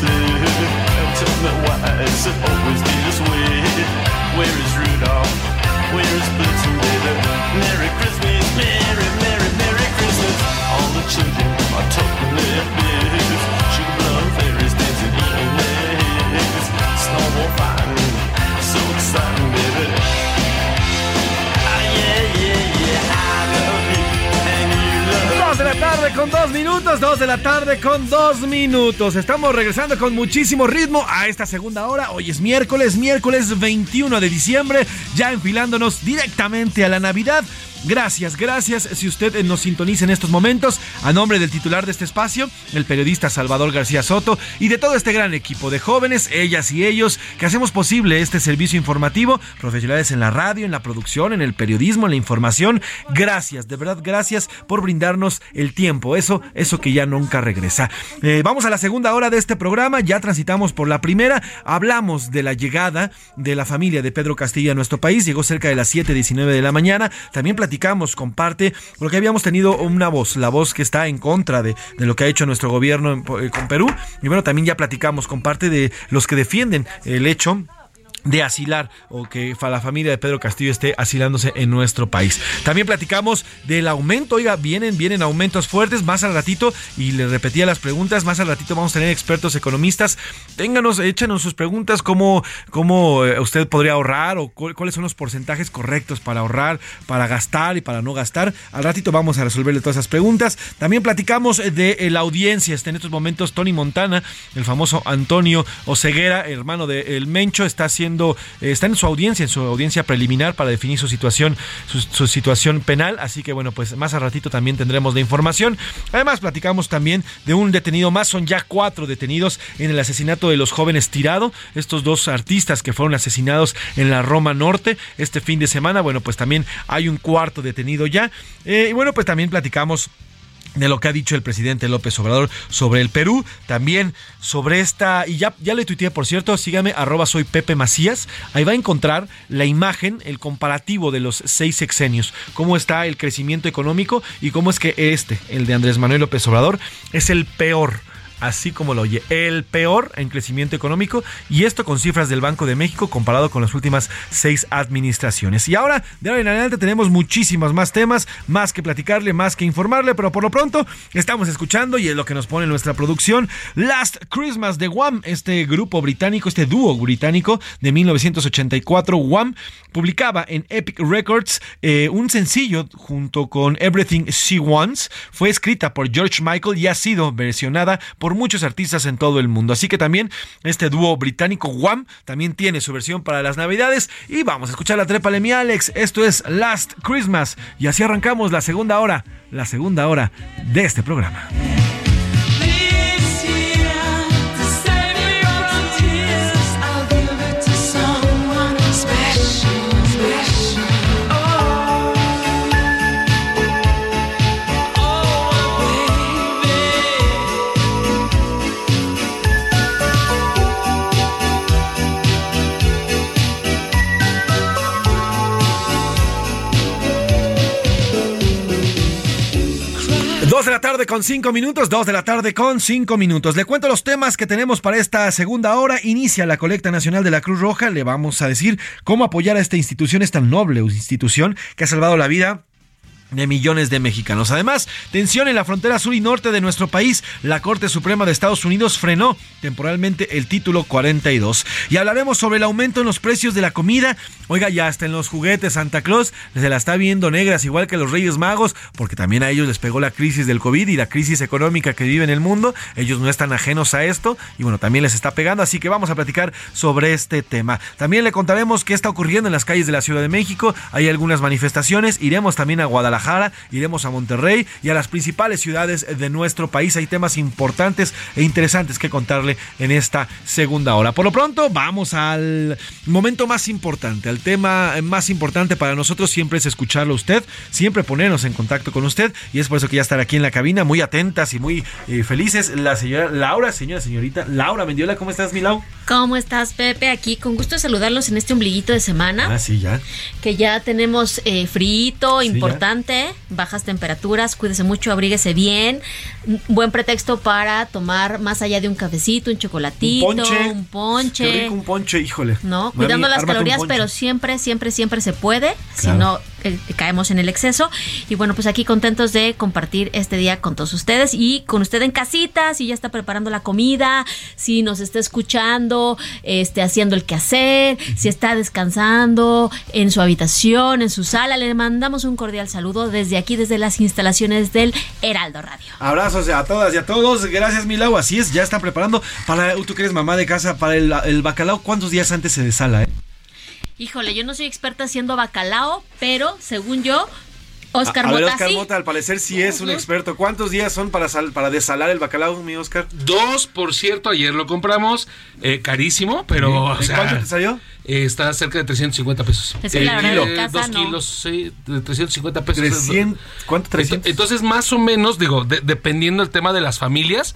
And tell me why is it always this way? Where is Rudolph? Where is Blitzen, baby? Merry Christmas, Merry, Merry, Merry Christmas. All the children are talking their biz. Sugar plum fairies dancing in their heads. Snowball fighting, so exciting, baby. Ah, yeah, yeah, yeah, I love you and you love Dos de la tarde con dos minutos, dos de la tarde con dos minutos. Estamos regresando con muchísimo ritmo a esta segunda hora. Hoy es miércoles, miércoles 21 de diciembre, ya enfilándonos directamente a la Navidad. Gracias, gracias si usted nos sintoniza en estos momentos. A nombre del titular de este espacio, el periodista Salvador García Soto y de todo este gran equipo de jóvenes, ellas y ellos, que hacemos posible este servicio informativo, profesionales en la radio, en la producción, en el periodismo, en la información. Gracias, de verdad, gracias por brindarnos el tiempo tiempo, eso, que ya nunca regresa. Eh, vamos a la segunda hora de este programa, ya transitamos por la primera, hablamos de la llegada de la familia de Pedro Castillo a nuestro país, llegó cerca de las 7.19 de la mañana, también platicamos con parte, porque habíamos tenido una voz, la voz que está en contra de, de lo que ha hecho nuestro gobierno eh, con Perú, y bueno, también ya platicamos con parte de los que defienden el hecho de asilar o que la familia de Pedro Castillo esté asilándose en nuestro país. También platicamos del aumento, oiga, vienen, vienen aumentos fuertes más al ratito y le repetía las preguntas, más al ratito vamos a tener expertos economistas. Ténganos, échanos sus preguntas, cómo, cómo eh, usted podría ahorrar o cu- cuáles son los porcentajes correctos para ahorrar, para gastar y para no gastar. Al ratito vamos a resolverle todas esas preguntas. También platicamos de eh, la audiencia, está en estos momentos Tony Montana, el famoso Antonio Oceguera, hermano de El Mencho, está haciendo, eh, está en su audiencia, en su audiencia preliminar para definir su situación, su, situación penal. Así que bueno, pues más al ratito también tendremos la información. Además, platicamos también de un detenido más, son ya cuatro detenidos en el asesinato de los jóvenes Tirado, estos dos artistas que fueron asesinados en la Roma Norte este fin de semana. Bueno, pues también hay un cuarto detenido ya. Eh, y bueno, pues también platicamos de lo que ha dicho el presidente López Obrador sobre el Perú, también sobre esta, y ya, ya le tuiteé por cierto, sígame, arroba soy Pepe Macías, ahí va a encontrar la imagen, el comparativo de los seis sexenios, cómo está el crecimiento económico y cómo es que este, el de Andrés Manuel López Obrador, es el peor así como lo oye, el peor en crecimiento económico y esto con cifras del Banco de México comparado con las últimas seis administraciones. Y ahora, de ahora en adelante tenemos muchísimos más temas, más que platicarle, más que informarle, pero por lo pronto estamos escuchando y es lo que nos pone nuestra producción, Last Christmas de Wham, este grupo británico, este dúo británico de 1984, Wham, publicaba en Epic Records eh, un sencillo junto con Everything She Wants, fue escrita por George Michael y ha sido versionada por muchos artistas en todo el mundo. Así que también este dúo británico Wham también tiene su versión para las navidades y vamos a escuchar la trépale mi Alex, esto es Last Christmas y así arrancamos la segunda hora, la segunda hora de este programa. De la tarde con cinco minutos, dos de la tarde con cinco minutos. Le cuento los temas que tenemos para esta segunda hora. Inicia la colecta nacional de la Cruz Roja. Le vamos a decir cómo apoyar a esta institución, esta noble institución que ha salvado la vida de millones de mexicanos. Además, tensión en la frontera sur y norte de nuestro país. La Corte Suprema de Estados Unidos frenó temporalmente el título 42. Y hablaremos sobre el aumento en los precios de la comida. Oiga, ya hasta en los juguetes Santa Claus se la está viendo negras, igual que los Reyes Magos, porque también a ellos les pegó la crisis del COVID y la crisis económica que vive en el mundo. Ellos no están ajenos a esto y bueno, también les está pegando. Así que vamos a platicar sobre este tema. También le contaremos qué está ocurriendo en las calles de la Ciudad de México. Hay algunas manifestaciones. Iremos también a Guadalajara. Iremos a Monterrey y a las principales ciudades de nuestro país. Hay temas importantes e interesantes que contarle en esta segunda hora. Por lo pronto, vamos al momento más importante, al tema más importante para nosotros siempre es escucharlo a usted, siempre ponernos en contacto con usted y es por eso que ya estar aquí en la cabina, muy atentas y muy eh, felices. La señora Laura, señora, señorita Laura Mendiola, ¿cómo estás, Milau? ¿Cómo estás, Pepe? Aquí con gusto de saludarlos en este ombliguito de semana. Ah, sí, ya. Que ya tenemos eh, frito, Sí, ya. Bajas temperaturas, cuídese mucho, abríguese bien. Buen pretexto para tomar más allá de un cafecito, un chocolatito, Un ponche. un ponche. Qué rico un ponche, híjole. No, Mami, cuidando las calorías, pero siempre, siempre, siempre se puede. Si no, eh, caemos en el exceso. Y bueno, pues aquí contentos de compartir este día con todos ustedes y con usted en casita, si ya está preparando la comida, si nos está escuchando, este, haciendo el quehacer, si está descansando en su habitación, en su sala, le mandamos un cordial saludo desde aquí, desde las instalaciones del Heraldo Radio. Abrazos a todas y a todos. Gracias, Milau. Así es, ya están preparando para, tú que eres mamá de casa, para el, el bacalao. ¿Cuántos días antes se desala, eh? Híjole, yo no soy experta haciendo bacalao, pero según yo, Oscar a, a ver, Mota, Oscar sí. Mota, al parecer sí es un experto. ¿Cuántos días son para, sal- para desalar el bacalao, mi Oscar? Dos, por cierto, ayer lo compramos, eh, carísimo, pero... ¿En o sea, cuánto te salió? eh, está cerca de 350 pesos. Es que la verdad kilo. casa dos no. kilos, sí, de 350 pesos. 300, ¿Cuánto? 300. Entonces, más o menos, digo, de- dependiendo del tema de las familias,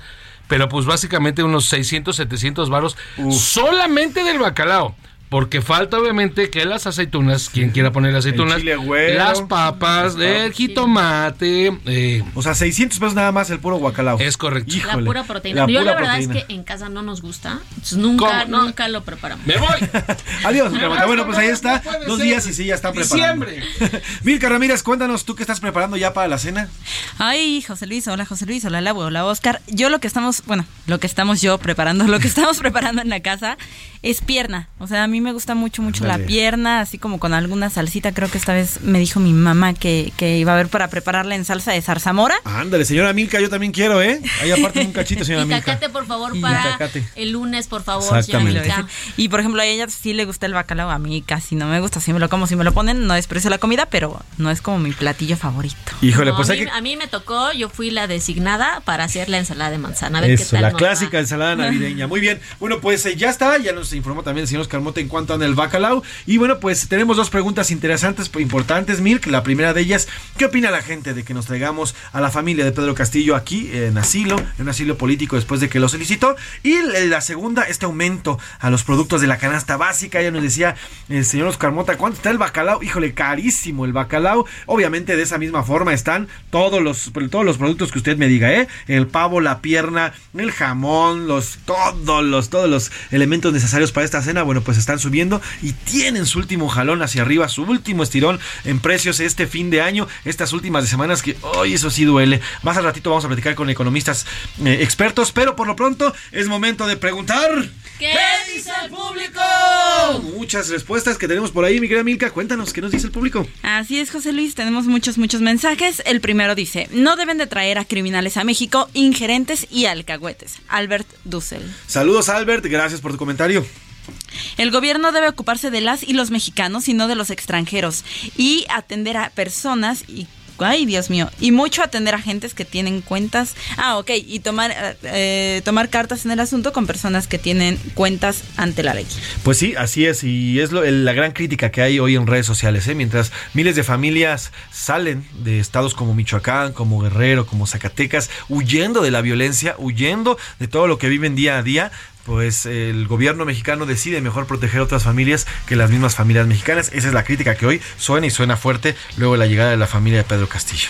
pero pues básicamente unos 600, 700 varos solamente del bacalao. Porque falta obviamente que las aceitunas, quien quiera poner aceitunas, chile güero, las papas, el jitomate, eh, O sea, 600 pesos nada más el puro bacalao. es correcto. La Híjole, pura proteína. la Yo pura la verdad proteína. es que en casa no nos gusta. Entonces nunca, nunca lo preparamos. Me voy. Adiós. Bueno, pues ahí está. Dos ser. días y sí, ya están preparando. Diciembre. Milka Ramírez, cuéntanos, ¿tú qué estás preparando ya para la cena? Ay, José Luis, hola José Luis, hola Lau, hola Oscar. Yo lo que estamos, bueno, lo que estamos yo preparando, lo que estamos preparando en la casa es pierna. O sea, a mí me gusta mucho, mucho la pierna, así como con alguna salsita. Creo que esta vez me dijo mi mamá que, que iba a haber para prepararla en salsa de zarzamora. Ándale, señora Milka, yo también quiero, ¿eh? Ahí aparte un cachito, señora Y Milka. cacate, por favor, Y para el lunes, por favor, Exactamente. señorita. Y por ejemplo, a ella sí le gusta el bacalao, a mí casi no me gusta. Si me lo como, si me lo ponen, no desprecio la comida, pero no es como mi platillo favorito. Híjole, No, pues a, hay mí, que... a mí me tocó, yo fui la designada para hacer la ensalada de manzana. A ver qué Eso, tal la clásica va. ensalada navideña. Muy bien. Bueno, pues eh, ya está. Ya nos informó también el señor Oscar Mota en cuanto anda el bacalao. Y bueno, pues tenemos dos preguntas interesantes, pues, importantes, Milk. La primera de ellas, ¿qué opina la gente de que nos traigamos a la familia de Pedro Castillo aquí en asilo, en un asilo político después de que lo solicitó? Y la segunda, este aumento a los productos de la canasta básica. Ya nos decía el señor Oscar Mota, ¿cuánto está el bacalao? Híjole, carísimo el bacalao. Obviamente de esa misma forma están todos los, todos los productos que usted me diga, ¿eh? El pavo, la pierna, el jamón, los, todos los, todos los elementos necesarios para esta cena, bueno, pues están subiendo y tienen su último jalón hacia arriba, su último estirón en precios este fin de año, estas últimas semanas que hoy eso sí duele. Más al ratito vamos a platicar con economistas eh, expertos, pero por lo pronto es momento de preguntar. ¿Qué dice el público? Muchas respuestas que tenemos por ahí, mi querida Milka. Cuéntanos, ¿qué nos dice el público? Así es, José Luis, tenemos muchos, muchos mensajes. El primero dice, no deben de traer a criminales a México, ingerentes y alcahuetes. Albert Dussel. Saludos, Albert. Gracias por tu comentario. El gobierno debe ocuparse de las y los mexicanos y no de los extranjeros y atender a personas y Ay, Dios mío. Y mucho atender a gentes que tienen cuentas. Ah, ok. Y tomar, eh, tomar cartas en el asunto con personas que tienen cuentas ante la ley. Pues sí, así es, y es lo- el- la gran crítica que hay hoy en redes sociales, ¿eh? mientras miles de familias salen de estados como Michoacán, como Guerrero, como Zacatecas, huyendo de la violencia, huyendo de todo lo que viven día a día, pues el gobierno mexicano decide mejor proteger a otras familias que las mismas familias mexicanas. Esa es la crítica que hoy suena y suena fuerte luego de la llegada de la familia de Pedro Castillo.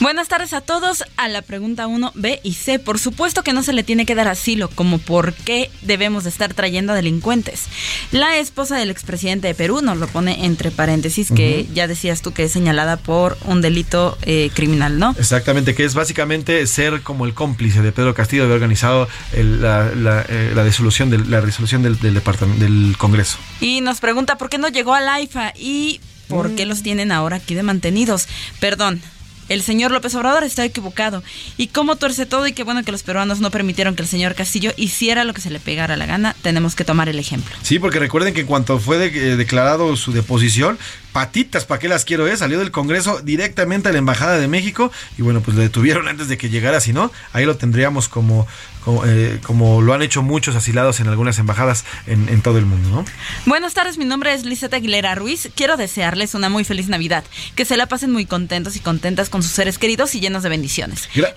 Buenas tardes a todos. A la pregunta 1, B y C. Por supuesto que no se le tiene que dar asilo, como por qué debemos de estar trayendo a delincuentes. La esposa del expresidente de Perú nos lo pone entre paréntesis, que ya decías tú que es señalada por un delito eh, criminal, ¿no? Exactamente, que es básicamente ser como el cómplice de Pedro Castillo de haber organizado el- la, la, eh, la del, la resolución del, del, departamento, del Congreso. Y nos pregunta por qué no llegó al AIFA y por qué los tienen ahora aquí de mantenidos. Perdón. El señor López Obrador está equivocado. Y cómo tuerce todo y qué bueno que los peruanos no permitieron que el señor Castillo hiciera lo que se le pegara la gana. Tenemos que tomar el ejemplo. Sí, porque recuerden que en cuanto fue de- eh, declarado su deposición, patitas, ¿para qué las quiero? Eh? Salió del Congreso directamente a la Embajada de México y bueno, pues le detuvieron antes de que llegara, si no, ahí lo tendríamos como, como, eh, como lo han hecho muchos asilados en algunas embajadas en, en todo el mundo, ¿no? Buenas tardes, mi nombre es Lizette Aguilera Ruiz. Quiero desearles una muy feliz Navidad. Que se la pasen muy contentos y contentas con sus seres queridos y llenos de bendiciones. Gra-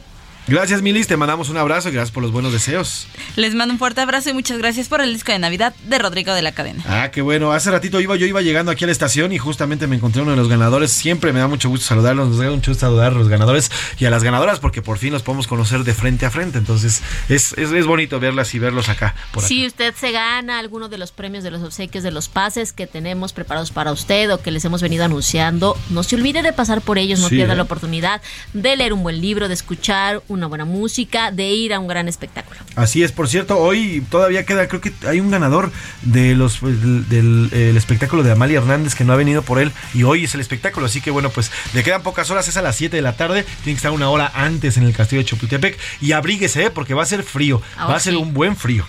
gracias, Milis, te mandamos un abrazo y gracias por los buenos deseos. Les mando un fuerte abrazo y muchas gracias por el disco de Navidad de Rodrigo de la Cadena. Ah, qué bueno. Hace ratito iba, yo iba llegando aquí a la estación y justamente me encontré uno de los ganadores. Siempre me da mucho gusto saludarlos, nos da mucho gusto saludar a los ganadores y a las ganadoras porque por fin los podemos conocer de frente a frente. Entonces es, es, es bonito verlas y verlos acá. Por acá. Si usted se gana alguno de los premios de los obsequios de los pases que tenemos preparados para usted o que les hemos venido anunciando, no se olvide de pasar por ellos, no Sí, pierda ¿eh? la oportunidad de leer un buen libro, de escuchar una buena música, de ir a un gran espectáculo. Así es, por cierto, hoy todavía queda, creo que hay un ganador de los del, del, el espectáculo de Amalia Hernández que no ha venido por él y hoy es el espectáculo, así que bueno, pues le quedan pocas horas, es a las 7 de la tarde, tiene que estar una hora antes en el castillo de Chapultepec y abríguese, ¿eh? porque va a ser frío, va a ser sí. un buen frío.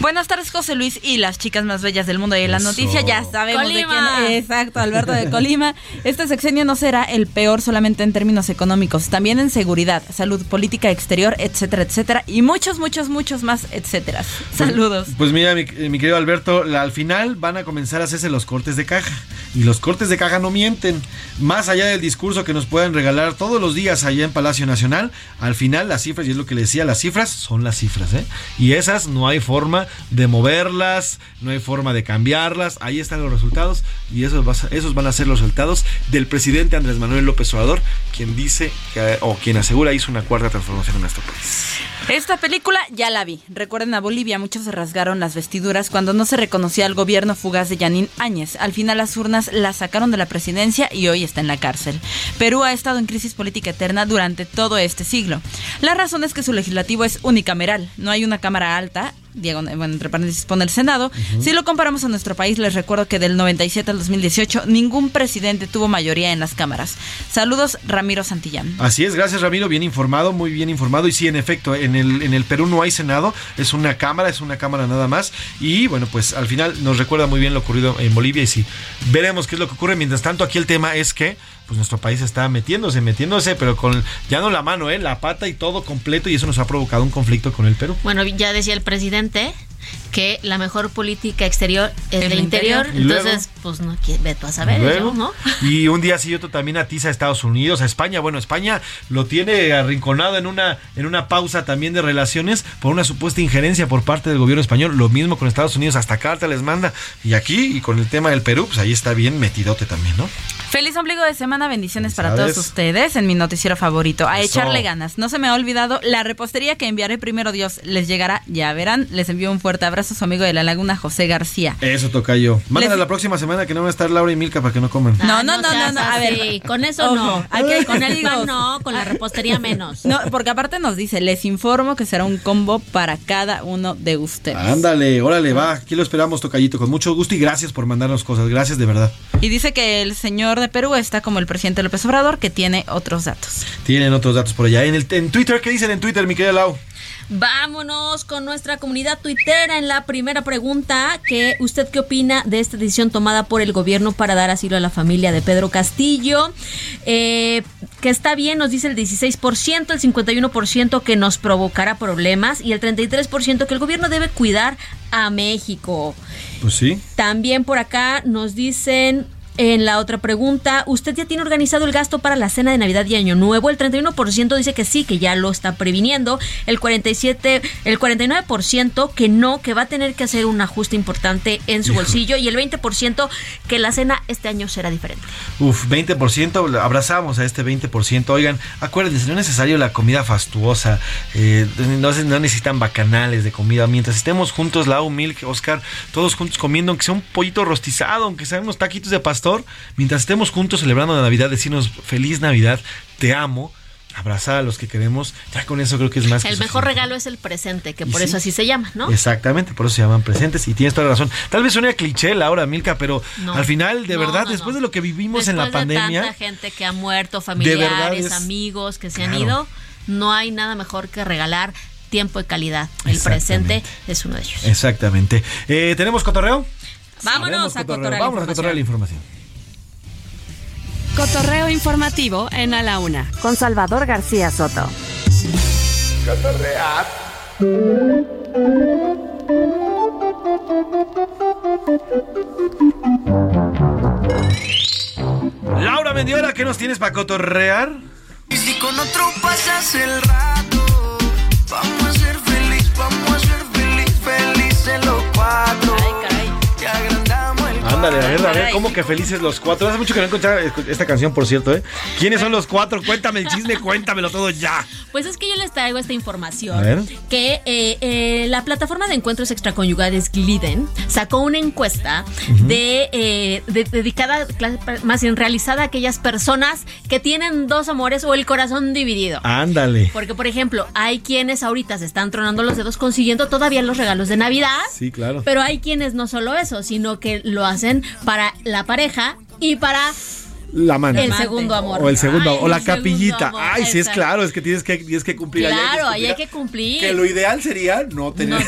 Buenas tardes, José Luis y las chicas más bellas del mundo. Y en la Eso. noticia ya sabemos Colima. de quién. Exacto, Alberto de Colima. Este sexenio no será el peor solamente en términos económicos, también en seguridad, salud, política exterior, etcétera, etcétera. Y muchos, muchos, muchos más, etcétera. Saludos. Pues mira, mi, eh, mi querido Alberto, la- al final van a comenzar a hacerse los cortes de caja. Y los cortes de caja no mienten. Más allá del discurso que nos pueden regalar todos los días allá en Palacio Nacional, al final las cifras, y es lo que le decía, las cifras son las cifras, ¿eh? Y esas no hay forma de moverlas, no hay forma de cambiarlas. Ahí están los resultados y esos, esos van a ser los resultados del presidente Andrés Manuel López Obrador, quien dice que, o quien asegura hizo una cuarta transformación en nuestro país. Esta película ya la vi. Recuerden a Bolivia, muchos se rasgaron las vestiduras cuando no se reconocía al gobierno fugaz de Yanín Áñez. Al final las urnas la sacaron de la presidencia y hoy está en la cárcel. Perú ha estado en crisis política eterna durante todo este siglo. La razón es que su legislativo es unicameral. No hay una cámara alta. Diego, bueno, entre paréntesis pone el Senado. Si lo comparamos a nuestro país, les recuerdo que del 97 al 2018 ningún presidente tuvo mayoría en las cámaras. Saludos, Ramiro Santillán. Así es, gracias Ramiro, bien informado, muy bien informado. Y sí, en efecto, en el, en el Perú no hay Senado, es una cámara, es una cámara nada más. Y bueno, pues al final nos recuerda muy bien lo ocurrido en Bolivia y sí, veremos qué es lo que ocurre. Mientras tanto, aquí el tema es que pues nuestro país está metiéndose, metiéndose, pero con ya no la mano, ¿eh? la pata y todo completo y eso nos ha provocado un conflicto con el Perú. Bueno, ya decía el presidente que la mejor política exterior es El la interior. interior. Y luego- Entonces, pues no, ve tú a saber, Luego, yo, ¿no? Y un día sí y otro también atiza a Estados Unidos, a España. Bueno, España lo tiene arrinconado en una, en una pausa también de relaciones por una supuesta injerencia por parte del gobierno español. Lo mismo con Estados Unidos, hasta carta les manda. Y aquí, y con el tema del Perú, pues ahí está bien metidote también, ¿no? Feliz ombligo de semana, bendiciones para todos ustedes en mi noticiero favorito. A Eso. echarle ganas. No se me ha olvidado la repostería que enviaré primero Dios. Les llegará, ya verán. Les envío un fuerte abrazo a su amigo de la laguna, José García. Eso toca yo. Mándale Les- la próxima semana que no van a estar Laura y Milka para que no coman. No, no, no, no, no, a ver. Con eso Ojo, no. aquí hay con el pan no, con la repostería menos. No, porque aparte nos dice, les informo que será un combo para cada uno de ustedes. Ándale, órale, va. Aquí lo esperamos, Tocayito, con mucho gusto y gracias por mandarnos cosas. Gracias de verdad. Y dice que el señor de Perú está como el presidente López Obrador, que tiene otros datos. Tienen otros datos por allá. En, el, en Twitter, ¿qué dicen en Twitter, mi querida Lau? Vámonos con nuestra comunidad tuitera en la primera pregunta. Que ¿Usted qué opina de esta decisión tomada por el gobierno para dar asilo a la familia de Pedro Castillo? Eh, que está bien, nos dice el 16%, el 51% que nos provocará problemas y el 33% que el gobierno debe cuidar a México. Pues sí. También por acá nos dicen en la otra pregunta, ¿usted ya tiene organizado el gasto para la cena de Navidad y Año Nuevo? El 31% dice que sí, que ya lo está previniendo. El 47, el 49% que no, que va a tener que hacer un ajuste importante en su bolsillo y el 20% que la cena este año será diferente. Uf, 20%, abrazamos a este 20%. Oigan, acuérdense, no es necesario la comida fastuosa, eh, no, necesitan bacanales de comida. Mientras estemos juntos, Lau, Milk, Oscar, todos juntos comiendo, aunque sea un pollito rostizado, aunque sean unos taquitos de pastor, mientras estemos juntos celebrando la Navidad, decirnos feliz Navidad, te amo, abrazar a los que queremos, ya con eso creo que es más que El mejor suficiente. regalo es el presente, que Y por sí. eso así se llama, ¿no? Exactamente, por eso se llaman presentes y tienes toda la razón. Tal vez suene a cliché la hora, Milka, pero No. al final, de No, verdad, no, después no. de lo que vivimos en la Después de pandemia, tanta gente que ha muerto, verdad familiares, es- amigos que se han ido, no hay nada mejor que regalar tiempo de calidad. El presente es uno de ellos. Exactamente. Eh, ¿Tenemos cotorreo? Vámonos Haremos a cotorreo. cotorrear Vámonos a cotorrear la información. Cotorreo informativo en A la Una con Salvador García Soto. Laura Mendiola, ¿qué nos tienes para cotorrear? Y si con otro pasas el rato, vamos a ser feliz, vamos a ser feliz, felices los cuatro. Ándale, a ver, a ver. ¿cómo que felices los cuatro? Hace mucho que no encontraba esta canción, por cierto, ¿eh? ¿Quiénes son los cuatro? Cuéntame el chisme, cuéntamelo todo ya. Pues es que yo les traigo esta información A ver. que eh, eh, la plataforma de encuentros extraconyugales Gliden sacó una encuesta de, eh, de- dedicada, más bien realizada a aquellas personas que tienen dos amores o el corazón dividido. Ándale. Porque, por ejemplo, hay quienes ahorita se están tronando los dedos consiguiendo todavía los regalos de Navidad. Sí, claro. Pero hay quienes no solo eso, sino que lo hacen para la pareja y para La mano. El segundo amor. O el segundo, Ay, o la capillita. amor, Ay, sí es claro, es que tienes que, tienes que cumplir. ahí Claro, ahí hay cumplir. que cumplir. Que lo ideal sería no tener,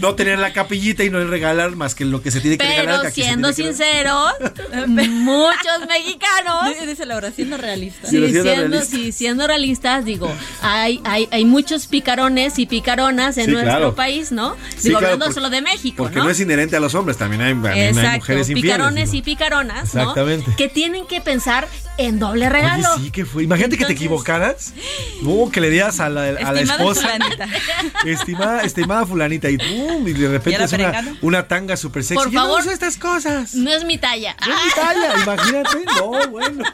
no. tener la capillita y no regalar más que lo que se tiene que regalar. Pero que aquí se siendo sinceros, muchos mexicanos. Dice Laura, siendo realista. Sí, siendo siendo, realista. sí, siendo realistas, digo, hay, hay, hay muchos picarones y picaronas en Sí, nuestro claro. país, ¿no? Sí, Digo, claro, hablando porque- solo de México, Porque ¿no? no es inherente a los hombres, también hay, también hay Exacto, mujeres infieles. picarones digo. y picaronas, ¿no? Exactamente. Que tienen que pensar en doble regalo. Oye, sí, que fue. Imagínate que te equivocaras. No, que le dieras a la, a la esposa. fulanita. Estimada, estimada fulanita. Y, pum, y de repente ¿Y era es una, una tanga súper sexy. Por Yo no favor. uso estas cosas. No es mi talla. No es mi talla, imagínate. No, bueno.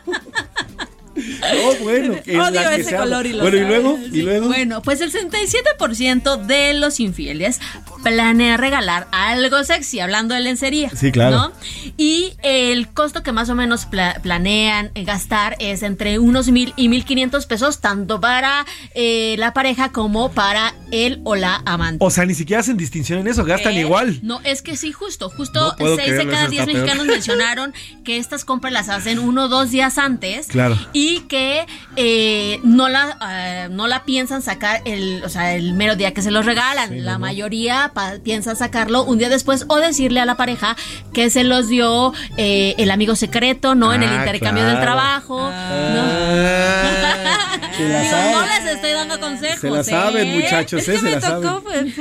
No, bueno. en Odio la que ese se color y lo Bueno, y luego, y luego. Bueno, pues el 67% de los infieles planea regalar algo sexy, hablando de lencería. Sí, claro. ¿no? Y el costo que más o menos pla- planean gastar es entre unos mil y mil quinientos pesos, tanto para eh, la pareja como para él o la amante. O sea, ni siquiera hacen distinción en eso, gastan ¿Eh? igual. No, es que sí, justo, justo No 6 de cada eso 10 está peor. mexicanos mencionaron que estas compras las hacen uno o dos días antes. Claro. Y que eh, no la eh, no la piensan sacar el, o sea, el mero día que se los regalan. la mayoría piensa sacarlo un día después o decirle a la pareja que se los dio eh, el amigo secreto, ¿no? en el Ah, intercambio del trabajo. Ah, se la Digo, saben. no les estoy dando consejos. Se la saben, ¿eh? muchachos, ¿eh? se la saben.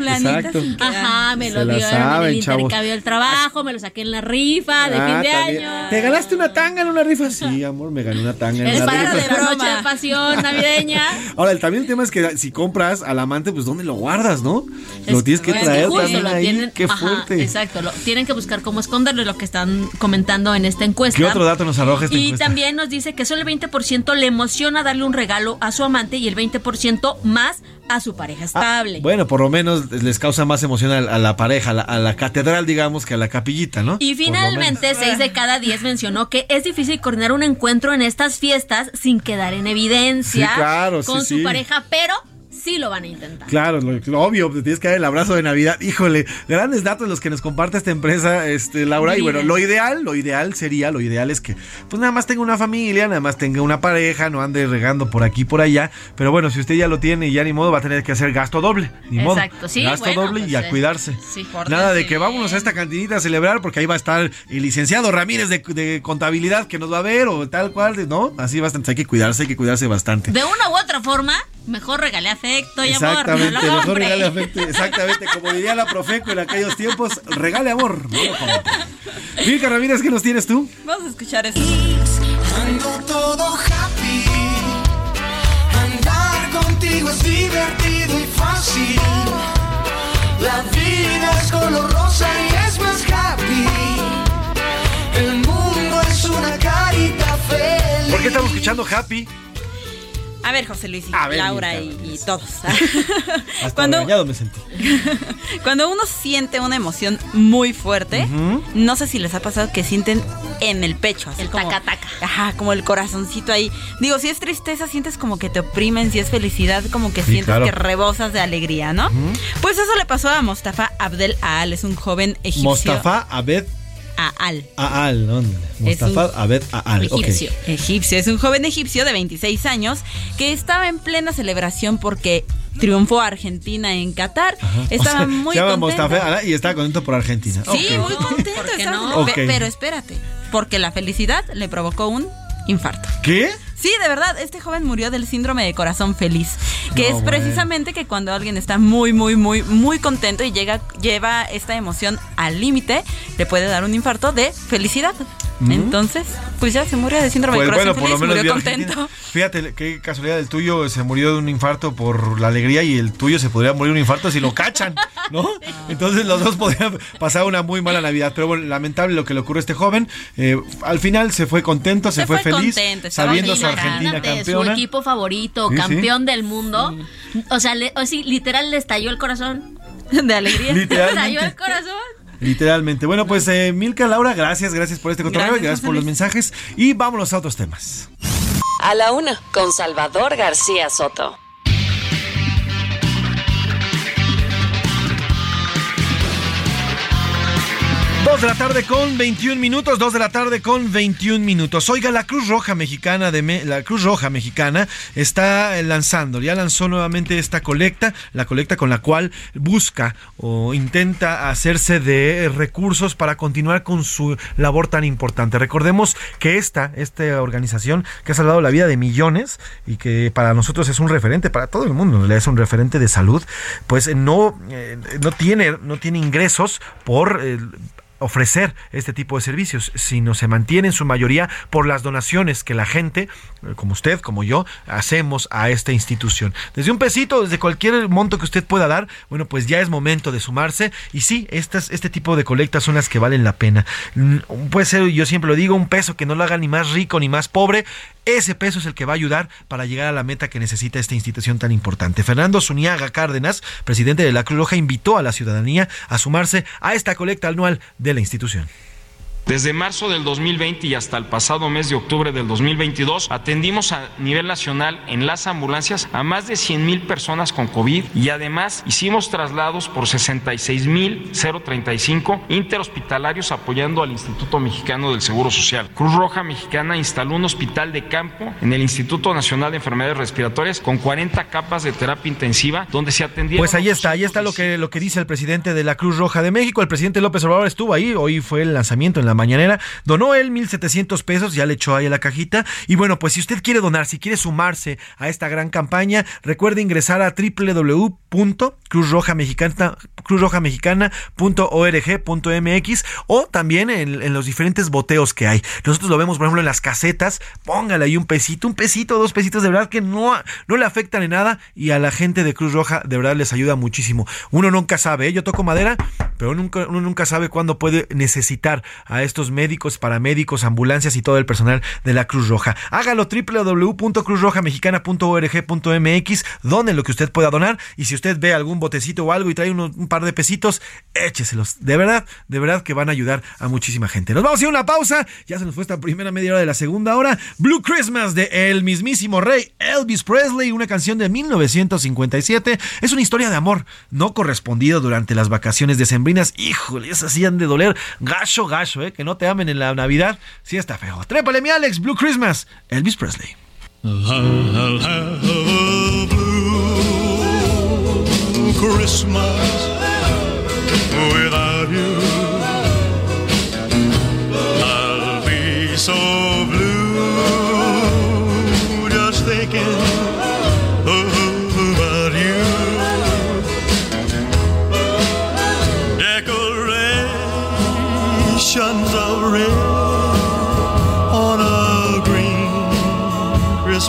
Exacto. Ajá, me Se lo la dieron en saben, el chavos. intercambio del trabajo, me lo saqué en la rifa de Ah, fin de también. año. ¿Te ganaste una tanga en una rifa? Sí, amor, me gané una tanga en Es una para de noche de pasión navideña. Ahora, el, también el tema es que si compras al amante, pues ¿dónde lo guardas, no? lo tienes que Es traer justo también lo ahí. tienen- Qué ajá, fuerte. exacto, lo, tienen que buscar cómo esconderlo, es lo que están comentando en esta encuesta. ¿Qué otro dato nos arroja esta y encuesta? también nos dice que solo el 20% le emociona darle un regalo a su amante y el 20% más a su pareja estable. Bueno, por lo menos les causa más emoción a, a la pareja, a la, a la catedral, digamos, que a la capillita, ¿no? Y finalmente, 6 de cada 10 mencionó que es difícil coordinar un encuentro en estas fiestas sin quedar en evidencia Sí, claro, sí, con su sí. pareja, pero sí lo van a intentar. Claro, lo, lo obvio, te tienes que dar el abrazo de Navidad. Híjole, grandes datos los que nos comparte esta empresa, este, Laura. Y bueno, lo ideal, lo ideal sería, lo ideal es que pues nada más tenga una familia, nada más tenga una pareja, no ande regando por aquí por allá. Pero bueno, si usted ya lo tiene y ya ni modo, va a tener que hacer gasto doble. Ni modo. Exacto, sí, Gasto bueno, doble y pues, a eh, cuidarse. sí, por Nada de que vámonos a esta cantinita a celebrar porque ahí va a estar el licenciado Ramírez de, de contabilidad que nos va a ver o tal cual, ¿no? Así bastante, hay que cuidarse, hay que cuidarse bastante. De una u otra forma, mejor regale afecto y amor. no Exactamente, mejor compre. regale afecto. Exactamente, como diría la Profeco en aquellos tiempos, regale amor. No lo Ramírez, ¿qué nos tienes tú? Vamos a escuchar eso. Ando todo happy. Andar contigo es divertido y fácil. La vida es color rosa y es más happy. El mundo es una carita feliz. ¿Por qué estamos escuchando Happy? A ver, José Luis y A ver, Laura y, y todos. Hasta Cuando- me sentí. Cuando uno siente una emoción muy fuerte, no sé si les ha pasado que sienten en el pecho, así El como, taca, taca. Ajá, como el corazoncito ahí. Digo, si es tristeza, sientes como que te oprimen, si es felicidad, como que Sí, sientes claro. que rebosas de alegría, ¿no? Pues eso le pasó a Mostafa Abdel Al, es un joven egipcio. Mostafa Abed Al. Aal, ¿dónde? Es Mostafa un Abed Aal. Egipcio. Egipcio. Es un joven egipcio de 26 años que estaba en plena celebración porque triunfó Argentina en Qatar. Estaba O sea, muy se llama contento. Aal y está contento por Argentina. Sí, muy contento. ¿por qué estaba- no? Pero espérate, porque la felicidad le provocó un infarto. ¿Qué? Sí, de verdad, este joven murió del síndrome de corazón feliz, que No, es precisamente que cuando alguien está muy, muy, muy, muy contento y llega, lleva esta emoción al límite, le puede dar un infarto de felicidad. Mm. Entonces, pues ya se murió de síndrome Pues de corazón bueno, por lo feliz, menos murió contento. Fíjate, qué casualidad, el tuyo se murió de un infarto por la alegría y el tuyo se podría morir de un infarto si lo cachan, ¿no? Entonces los dos podrían pasar una muy mala Navidad. Pero bueno, lamentable lo que le ocurrió a este joven. Eh, al final se fue contento, se, Se fue, fue feliz, contento, sabiendo feliz, su Argentina Imagínate, campeona. Su equipo favorito, Sí, sí. campeón del mundo. O sea, le- o sí, literal le estalló el corazón. De alegría. Le Literalmente. estalló el corazón. Literalmente. Bueno, pues eh, Milka, Laura, gracias, gracias por este cotorreo, Gracias, gracias, por los mensajes y vámonos a otros temas. A la una, con Salvador García Soto. 2 de la tarde con 21 minutos, 2 de la tarde con 21 minutos. Oiga, la Cruz Roja Mexicana de la Cruz Roja Mexicana está lanzando, ya lanzó nuevamente esta colecta, la colecta con la cual busca o intenta hacerse de recursos para continuar con su labor tan importante. Recordemos que esta, esta organización que ha salvado la vida de millones y que para nosotros es un referente, para todo el mundo es un referente de salud, pues no, eh, no tiene, no tiene ingresos por eh, ofrecer este tipo de servicios, sino se mantiene en su mayoría por las donaciones que la gente, eh, como usted, como yo, hacemos a esta institución. Desde un pesito, desde cualquier monto que usted pueda dar, bueno, pues ya es momento de sumarse y sí, estas, este tipo de colectas son las que valen la pena. Mm, Puede ser, yo siempre lo digo, un peso que no lo haga ni más rico ni más pobre, ese peso es el que va a ayudar para llegar a la meta que necesita esta institución tan importante. Fernando Zuniaga Cárdenas, presidente de la Cruz Roja, invitó a la ciudadanía a sumarse a esta colecta anual de la institución. Desde marzo del 2020 y hasta el pasado mes de octubre del 2022, atendimos a nivel nacional en las ambulancias a más de 100 mil personas con COVID y además hicimos traslados por 66 mil 035 interhospitalarios apoyando al Instituto Mexicano del Seguro Social. Cruz Roja Mexicana instaló un hospital de campo en el Instituto Nacional de Enfermedades Respiratorias con 40 capas de terapia intensiva donde se atendieron Pues ahí está, ahí está lo que, lo que dice el presidente de la Cruz Roja de México. El presidente López Obrador estuvo ahí, hoy fue el lanzamiento en la mañanera. Donó él 1.700 pesos, ya le echó ahí a la cajita. Y bueno, pues si usted quiere donar, si quiere sumarse a esta gran campaña, recuerde ingresar a www.cruzrojamexicana cruzrojamexicana.org.mx o también en, en los diferentes boteos que hay. Nosotros lo vemos, por ejemplo, en las casetas. Póngale ahí un pesito, un pesito, dos pesitos, de verdad que no, no le afectan en nada y a la gente de Cruz Roja de verdad les ayuda muchísimo. Uno nunca sabe, ¿eh? yo toco madera, pero nunca, uno nunca sabe cuándo puede necesitar a estos médicos, paramédicos, ambulancias y todo el personal de la Cruz Roja. Hágalo www.cruzrojamexicana.org.mx, donen lo que usted pueda donar y si usted ve algún botecito o algo y trae un par de pesitos, écheselos. De verdad, de verdad que van a ayudar a muchísima gente. Nos vamos a ir a una pausa. Ya se nos fue esta primera media hora de la segunda hora. Blue Christmas de el mismísimo rey Elvis Presley, una canción de 1957. Es una historia de amor no correspondido durante las vacaciones decembrinas. Híjole, esas sí han de doler. Gacho, gacho, ¿eh? Que no te amen en la Navidad. Sí está feo. Trépale mi Alex, Blue Christmas, Elvis Presley.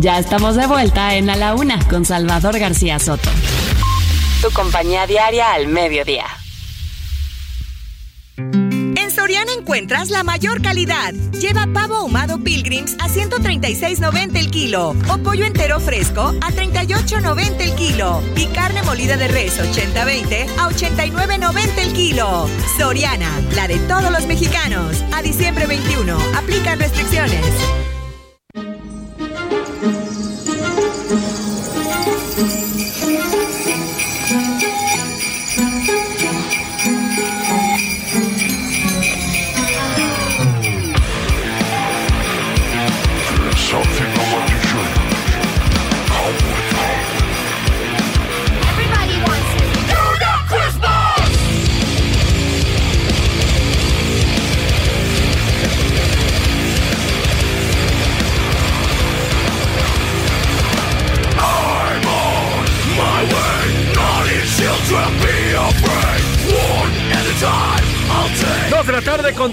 Ya estamos de vuelta en A la Una con Salvador García Soto. Tu compañía diaria al mediodía. En Soriana encuentras la mayor calidad. Lleva pavo ahumado Pilgrims a 136.90 el kilo o pollo entero fresco a 38.90 el kilo y carne molida de res 80-20 a 89.90 el kilo. Soriana, la de todos los mexicanos. A diciembre 21, aplican restricciones.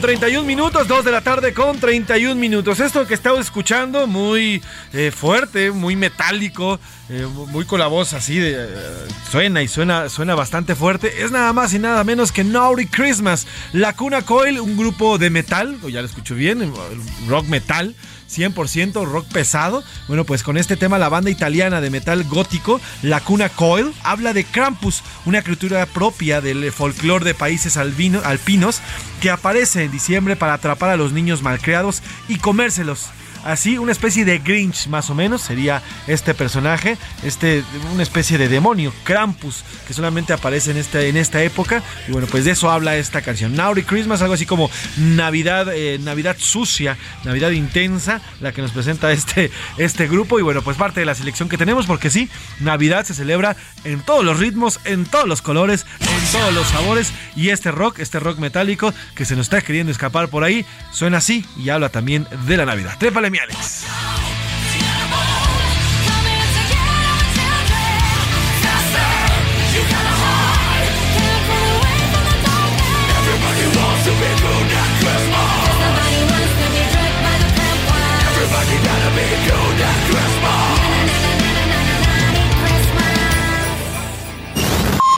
31 minutos, 2 de la tarde con 31 minutos. Esto que estamos escuchando, muy eh, fuerte, muy metálico, eh, muy con la voz así eh, suena y suena suena bastante fuerte. Es nada más y nada menos que Naughty Christmas. La Cuna Coil, un grupo de metal, ya lo escucho bien, rock metal. 100% rock pesado. Bueno, pues con este tema la banda italiana de metal gótico, La Cuna Coil, habla de Krampus, una criatura propia del folclore de países alpinos que aparece en diciembre para atrapar a los niños malcriados y comérselos. Así, una especie de Grinch, más o menos, sería este personaje, este, una especie de demonio, Krampus, que solamente aparece en, este, en esta época. Y bueno, pues de eso habla esta canción. Naughty Christmas, algo así como Navidad, eh, Navidad sucia, Navidad intensa, la que nos presenta este, este grupo. Y bueno, pues parte de la selección que tenemos, porque sí, Navidad se celebra en todos los ritmos, en todos los colores, en todos los sabores. Y este rock, este rock metálico que se nos está queriendo escapar por ahí, suena así y habla también de la Navidad. Trépale, mi Alex.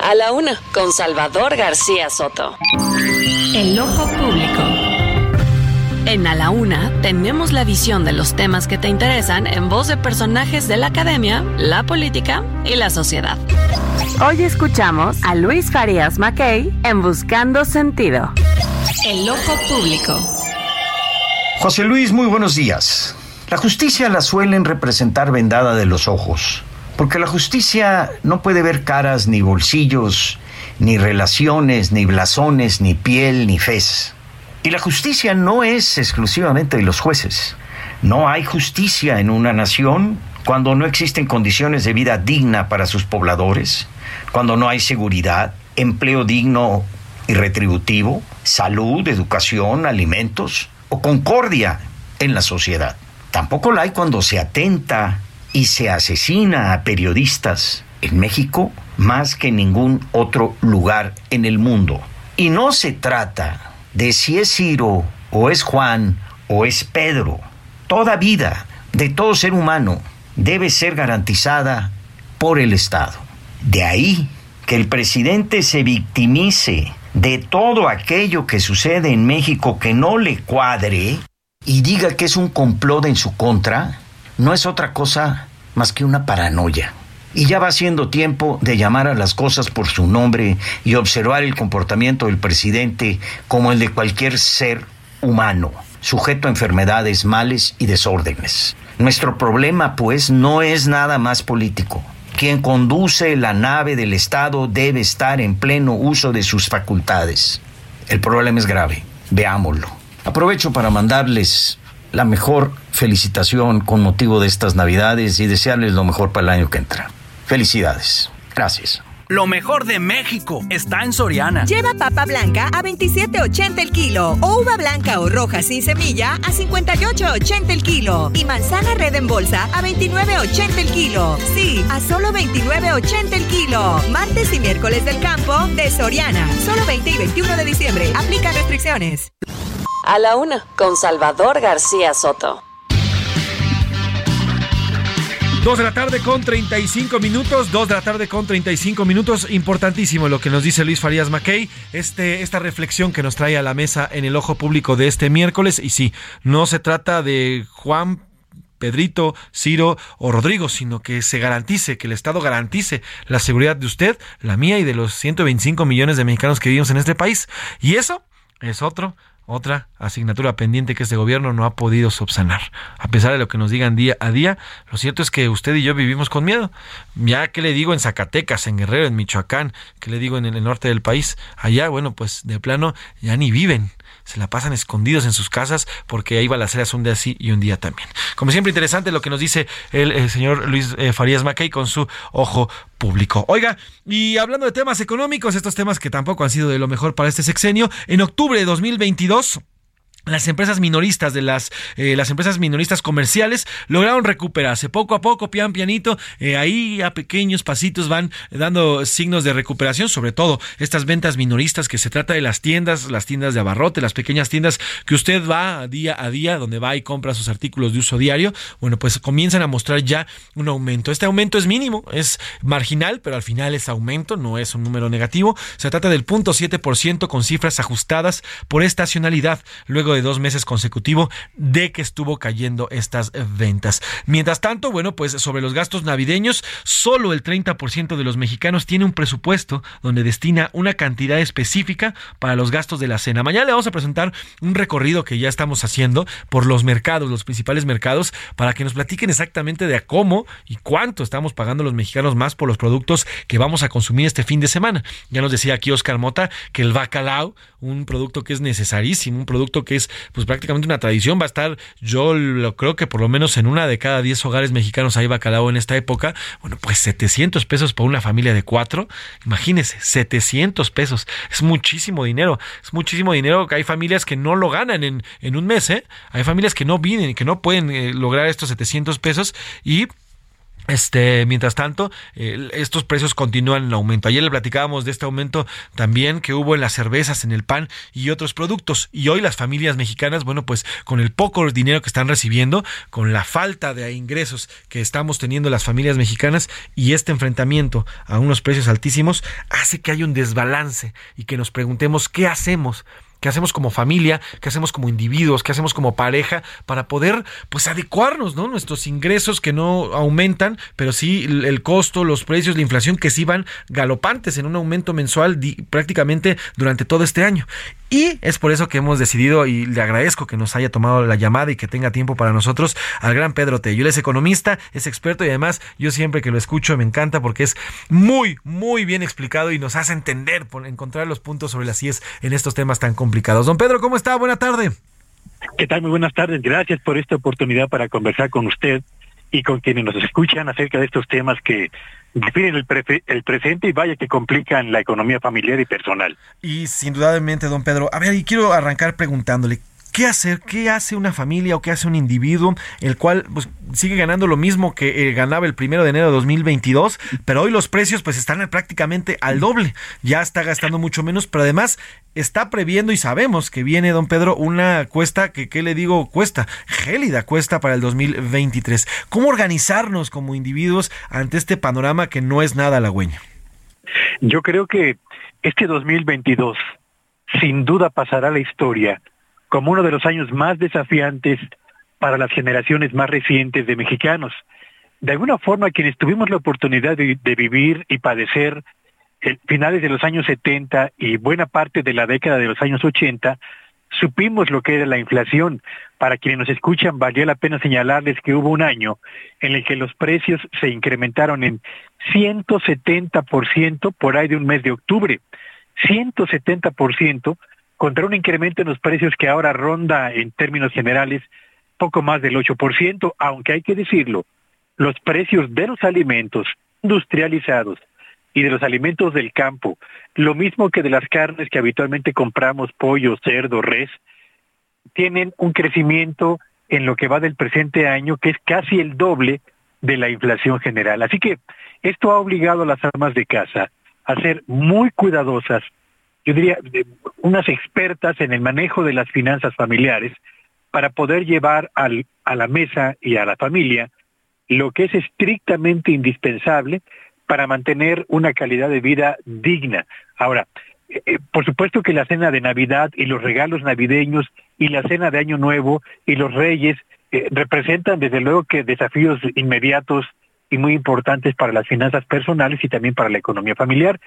A la una, con Salvador García Soto. El ojo público. En A la Una tenemos la visión de los temas que te interesan en voz de personajes de la academia, la política y la sociedad. Hoy escuchamos a Luis Farías Mackey en Buscando Sentido. El ojo público. José Luis, muy buenos días. La justicia la suelen representar vendada de los ojos, porque la justicia no puede ver caras ni bolsillos, ni relaciones, ni blasones, ni piel, ni fez. Y la justicia no es exclusivamente de los jueces. No hay justicia en una nación cuando no existen condiciones de vida digna para sus pobladores, cuando no hay seguridad, empleo digno y retributivo, salud, educación, alimentos o concordia en la sociedad. Tampoco la hay cuando se atenta y se asesina a periodistas en México más que en ningún otro lugar en el mundo. Y no se trata de si es Ciro o es Juan o es Pedro. Toda vida de todo ser humano debe ser garantizada por el Estado. De ahí que el presidente se victimice de todo aquello que sucede en México que no le cuadre y diga que es un complot en su contra, no es otra cosa más que una paranoia. Y ya va siendo tiempo de llamar a las cosas por su nombre y observar el comportamiento del presidente como el de cualquier ser humano, sujeto a enfermedades, males y desórdenes. Nuestro problema, pues, no es nada más político. Quien conduce la nave del Estado debe estar en pleno uso de sus facultades. El problema es grave. Veámoslo. Aprovecho para mandarles la mejor felicitación con motivo de estas Navidades y desearles lo mejor para el año que entra. Felicidades. Gracias. Lo mejor de México está en Soriana. Lleva papa blanca a 27.80 el kilo o uva blanca o roja sin semilla a 58.80 el kilo y manzana red en bolsa a 29.80 el kilo. Sí, a solo 29.80 el kilo. Martes y miércoles del campo de Soriana. Solo 20 y 21 de diciembre. Aplica restricciones. A la una, con Salvador García Soto. Dos de la tarde con 35 minutos, dos de la tarde con 35 minutos. Importantísimo lo que nos dice Luis Farías Mackey, este, esta reflexión que nos trae a la mesa en el ojo público de este miércoles. Y sí, no se trata de Juan Pedrito, Ciro o Rodrigo, sino que se garantice, que el Estado garantice la seguridad de usted, la mía y de los 125 millones de mexicanos que vivimos en este país. Y eso es otro otra asignatura pendiente que este gobierno no ha podido subsanar. A pesar de lo que nos digan día a día, lo cierto es que usted y yo vivimos con miedo. Ya que le digo en Zacatecas, en Guerrero, en Michoacán, que le digo en el norte del país, allá, bueno, pues de plano ya ni viven. Se la pasan escondidos en sus casas porque hay balaceras un día sí y un día también. Como siempre, interesante lo que nos dice el, señor Luis eh, Farías Mackey con su ojo público. Oiga, y hablando de temas económicos, estos temas que tampoco han sido de lo mejor para este sexenio, en octubre de 2022 las empresas minoristas de las, eh, las empresas minoristas comerciales lograron recuperarse poco a poco, pian pianito, eh, ahí a pequeños pasitos van dando signos de recuperación, sobre todo estas ventas minoristas que se trata de las tiendas, las tiendas de abarrote, las pequeñas tiendas que usted va día a día, donde va y compra sus artículos de uso diario, bueno, pues comienzan a mostrar ya un aumento. Este aumento es mínimo, es marginal, pero al final es aumento, no es un número negativo. Se trata del 0.7% con cifras ajustadas por estacionalidad, luego dos meses consecutivos de que estuvo cayendo estas ventas. Mientras tanto, bueno, pues sobre los gastos navideños, solo el 30% de los mexicanos tiene un presupuesto donde destina una cantidad específica para los gastos de la cena. Mañana le vamos a presentar un recorrido que ya estamos haciendo por los mercados, los principales mercados, para que nos platiquen exactamente de a cómo y cuánto estamos pagando los mexicanos más por los productos que vamos a consumir este fin de semana. Ya nos decía aquí Oscar Mota que el bacalao, un producto que es necesarísimo, un producto que es pues prácticamente una tradición, va a estar, yo lo creo que por lo menos en una de cada 10 hogares mexicanos hay bacalao en esta época, bueno, pues 700 pesos por una familia de cuatro, imagínense, 700 pesos, es muchísimo dinero, es muchísimo dinero. Que hay familias que no lo ganan en, en un mes, ¿eh? hay familias que no vienen, que no pueden eh, lograr estos 700 pesos y este, mientras tanto, estos precios continúan en aumento. Ayer le platicábamos de este aumento también que hubo en las cervezas, en el pan y otros productos. Y hoy las familias mexicanas, bueno, pues con el poco dinero que están recibiendo, con la falta de ingresos que estamos teniendo las familias mexicanas y este enfrentamiento a unos precios altísimos, hace que haya un desbalance y que nos preguntemos qué hacemos qué hacemos como familia, qué hacemos como individuos, qué hacemos como pareja para poder pues adecuarnos, ¿no? Nuestros ingresos que no aumentan, pero sí el costo, los precios, la inflación que sí van galopantes en un aumento mensual prácticamente durante todo este año. Y es por eso que hemos decidido, y le agradezco que nos haya tomado la llamada y que tenga tiempo para nosotros, al gran Pedro Tello. Él es economista, es experto y además yo siempre que lo escucho me encanta porque es muy, muy bien explicado y nos hace entender, por encontrar los puntos sobre las IES en estos temas tan complicados. Don Pedro, ¿cómo está? Buena tarde. ¿Qué tal? Muy buenas tardes. Gracias por esta oportunidad para conversar con usted y con quienes nos escuchan acerca de estos temas que definen el, el, presente y vaya que complican la economía familiar y personal. Y sin dudablemente, don Pedro, a ver, y quiero arrancar preguntándole, ¿Qué hacer? ¿Qué hace una familia o qué hace un individuo el cual pues, sigue ganando lo mismo que eh, ganaba el primero de enero de 2022, pero hoy los precios pues están prácticamente al doble. Ya está gastando mucho menos, pero además está previendo y sabemos que viene, don Pedro, una cuesta que, ¿qué le digo? Cuesta, gélida cuesta para el 2023. ¿Cómo organizarnos como individuos ante este panorama que no es nada halagüeño? Yo creo que este 2022 sin duda pasará la historia como uno de los años más desafiantes para las generaciones más recientes de mexicanos. De alguna forma, quienes tuvimos la oportunidad de, vivir y padecer el, finales de los años 70 y buena parte de la década de los años 80, supimos lo que era la inflación. Para quienes nos escuchan, valió la pena señalarles que hubo un año en el que los precios se incrementaron en 170% por ahí de un mes de octubre. 170% contra un incremento en los precios que ahora ronda en términos generales poco más del 8%, aunque hay que decirlo, los precios de los alimentos industrializados y de los alimentos del campo, lo mismo que de las carnes que habitualmente compramos, pollo, cerdo, res, tienen un crecimiento en lo que va del presente año que es casi el doble de la inflación general. Así que esto ha obligado a las armas de casa a ser muy cuidadosas yo diría, unas expertas en el manejo de las finanzas familiares para poder llevar al, a la mesa y a la familia lo que es estrictamente indispensable para mantener una calidad de vida digna. Ahora, eh, por supuesto que la cena de Navidad y los regalos navideños y la cena de Año Nuevo y los Reyes eh, representan desde luego que desafíos inmediatos y muy importantes para las finanzas personales y también para la economía familiar.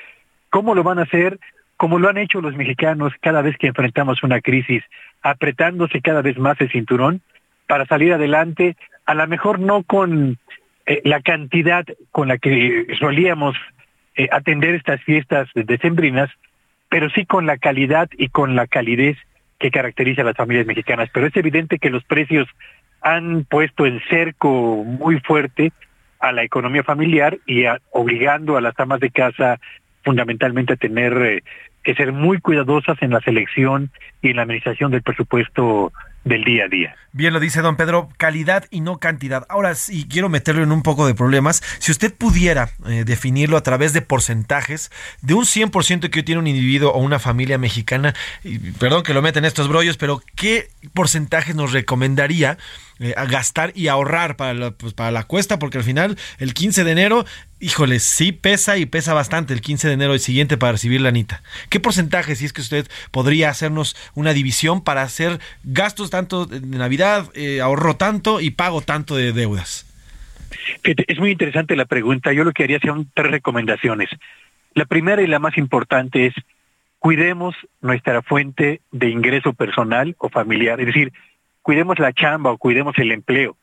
¿Cómo lo van a hacer? Como lo han hecho los mexicanos cada vez que enfrentamos una crisis, apretándose cada vez más el cinturón para salir adelante, a lo mejor no con eh, la cantidad con la que solíamos eh, atender estas fiestas decembrinas, pero sí con la calidad y con la calidez que caracteriza a las familias mexicanas. Pero es evidente que los precios han puesto en cerco muy fuerte a la economía familiar y obligando a las amas de casa fundamentalmente a tener eh, que ser muy cuidadosas en la selección y en la administración del presupuesto del día a día. Bien lo dice don Pedro, calidad y no cantidad. Ahora sí, quiero meterlo en un poco de problemas. Si usted pudiera eh, definirlo a través de porcentajes, de un 100% que hoy tiene un individuo o una familia mexicana, perdón que lo meten estos brollos, pero ¿qué porcentajes nos recomendaría eh, gastar y ahorrar para la, pues, para la cuesta? Porque al final, el 15 de enero, híjole, sí pesa y pesa bastante el 15 de enero el siguiente para recibir la anita. ¿Qué porcentaje, si es que usted podría hacernos una división para hacer gastos tanto de Navidad, eh, ahorro tanto y pago tanto de deudas? Es muy interesante la pregunta. Yo lo que haría son tres recomendaciones. La primera y la más importante es cuidemos nuestra fuente de ingreso personal o familiar, es decir, cuidemos la chamba o cuidemos el empleo.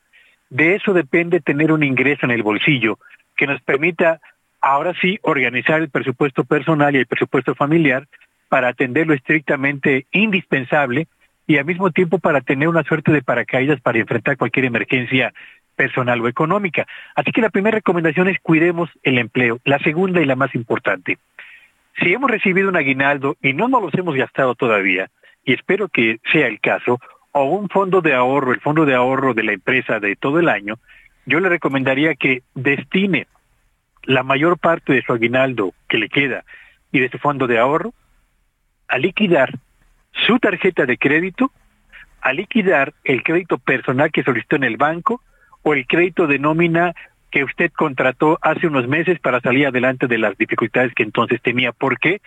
De eso depende tener un ingreso en el bolsillo que nos permita ahora sí organizar el presupuesto personal y el presupuesto familiar para atender lo estrictamente indispensable y al mismo tiempo para tener una suerte de paracaídas para enfrentar cualquier emergencia personal o económica. Así que la primera recomendación es cuidemos el empleo. La segunda y la más importante, si hemos recibido un aguinaldo y no nos los hemos gastado todavía, y espero que sea el caso, o un fondo de ahorro, el fondo de ahorro de la empresa de todo el año, yo le recomendaría que destine la mayor parte de su aguinaldo que le queda y de su fondo de ahorro a liquidar su tarjeta de crédito, a liquidar el crédito personal que solicitó en el banco o el crédito de nómina que usted contrató hace unos meses para salir adelante de las dificultades que entonces tenía. ¿Por qué?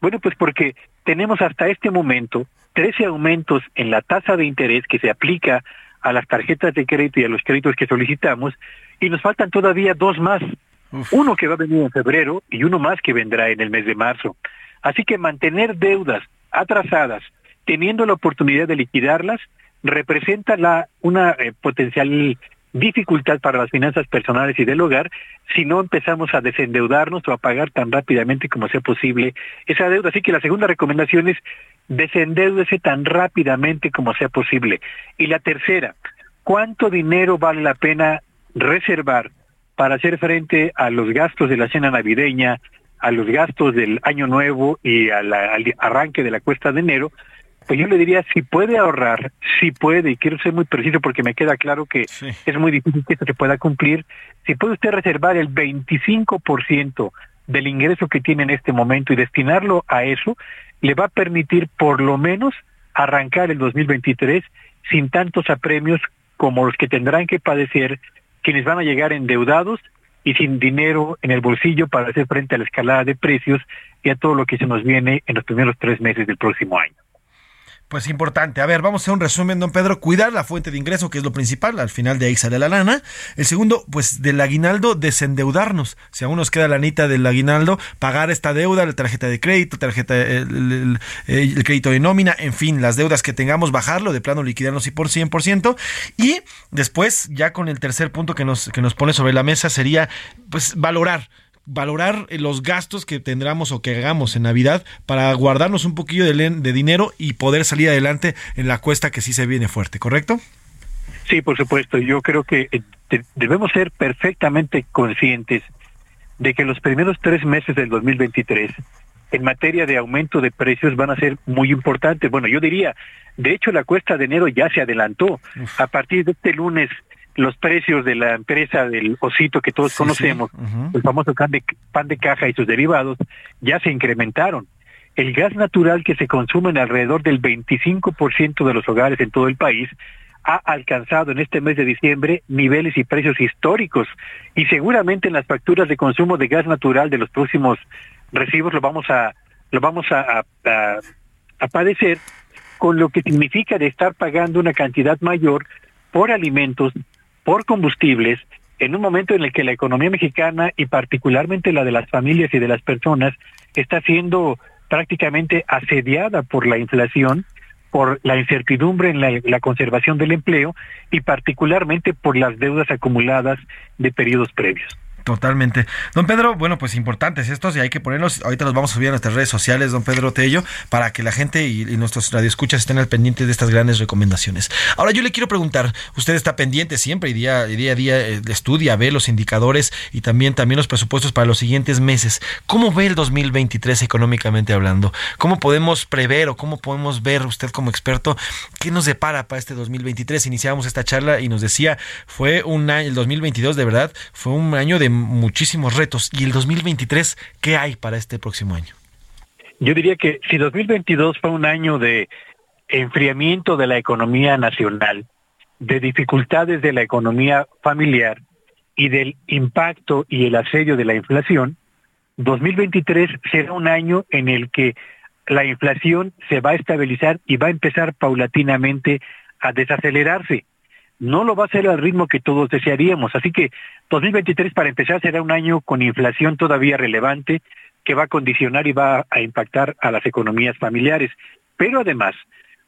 Bueno, pues porque tenemos hasta este momento 13 aumentos en la tasa de interés que se aplica a las tarjetas de crédito y a los créditos que solicitamos y nos faltan todavía dos más. Uno que va a venir en febrero y uno más que vendrá en el mes de marzo. Así que mantener deudas atrasadas, teniendo la oportunidad de liquidarlas, representa una eh, potencial dificultad para las finanzas personales y del hogar si no empezamos a desendeudarnos o a pagar tan rápidamente como sea posible esa deuda. Así que la segunda recomendación es desendeudese tan rápidamente como sea posible. Y la tercera, ¿cuánto dinero vale la pena reservar para hacer frente a los gastos de la cena navideña, a los gastos del año nuevo y a la- al arranque de la cuesta de enero? Pues yo le diría, si puede ahorrar, si puede, y quiero ser muy preciso porque me queda claro que es muy difícil que esto se pueda cumplir, si puede usted reservar el 25% del ingreso que tiene en este momento y destinarlo a eso, le va a permitir por lo menos arrancar el 2023 sin tantos apremios como los que tendrán que padecer quienes van a llegar endeudados y sin dinero en el bolsillo para hacer frente a la escalada de precios y a todo lo que se nos viene en los primeros tres meses del próximo año. Pues importante. A ver, vamos a un resumen, don Pedro. Cuidar la fuente de ingreso, que es lo principal. Al final de ahí sale la lana. El segundo, pues del aguinaldo, desendeudarnos. Si aún nos queda la anita del aguinaldo, pagar esta deuda, la tarjeta de crédito, tarjeta, el, el- el- el crédito de nómina, en fin, las deudas que tengamos, bajarlo, de plano liquidarnos y por 100%. Y después, ya con el tercer punto que nos, que nos pone sobre la mesa, sería pues valorar valorar eh, los gastos que tendremos o que hagamos en Navidad para guardarnos un poquillo de, de dinero y poder salir adelante en la cuesta que sí se viene fuerte, ¿correcto? Sí, por supuesto. Yo creo que eh, de- debemos ser perfectamente conscientes de que los primeros tres meses del 2023 en materia de aumento de precios van a ser muy importantes. Bueno, yo diría, de hecho la cuesta de enero ya se adelantó. A partir de este lunes, los precios de la empresa del osito que todos conocemos, el famoso pan de, pan de caja y sus derivados, ya se incrementaron. El gas natural que se consume en alrededor del 25% de los hogares en todo el país ha alcanzado en este mes de diciembre niveles y precios históricos. Y seguramente en las facturas de consumo de gas natural de los próximos recibos lo vamos a lo vamos a, a- a- a padecer con lo que significa de estar pagando una cantidad mayor por alimentos, por combustibles, en un momento en el que la economía mexicana y particularmente la de las familias y de las personas está siendo prácticamente asediada por la inflación, por la incertidumbre en la, conservación del empleo y particularmente por las deudas acumuladas de periodos previos. Totalmente. Don Pedro, bueno, pues importantes estos y hay que ponerlos, ahorita los vamos a subir a nuestras redes sociales, don Pedro Tello, para que la gente y, y nuestros radioescuchas estén al pendiente de estas grandes recomendaciones. Ahora yo le quiero preguntar, usted está pendiente siempre y día, día a día eh, estudia, ve los indicadores y también, también los presupuestos para los siguientes meses. ¿Cómo ve el 2023 económicamente hablando? ¿Cómo podemos prever o cómo podemos ver usted como experto qué nos depara para este 2023? Iniciamos esta charla y nos decía, fue un año, el 2022 de verdad, fue un año de muchísimos retos. ¿Y el 2023 qué hay para este próximo año? Yo diría que si 2022 fue un año de enfriamiento de la economía nacional, de dificultades de la economía familiar y del impacto y el asedio de la inflación, 2023 será un año en el que la inflación se va a estabilizar y va a empezar paulatinamente a desacelerarse. No lo va a hacer al ritmo que todos desearíamos. Así que 2023 para empezar será un año con inflación todavía relevante que va a condicionar y va a impactar a las economías familiares. Pero además,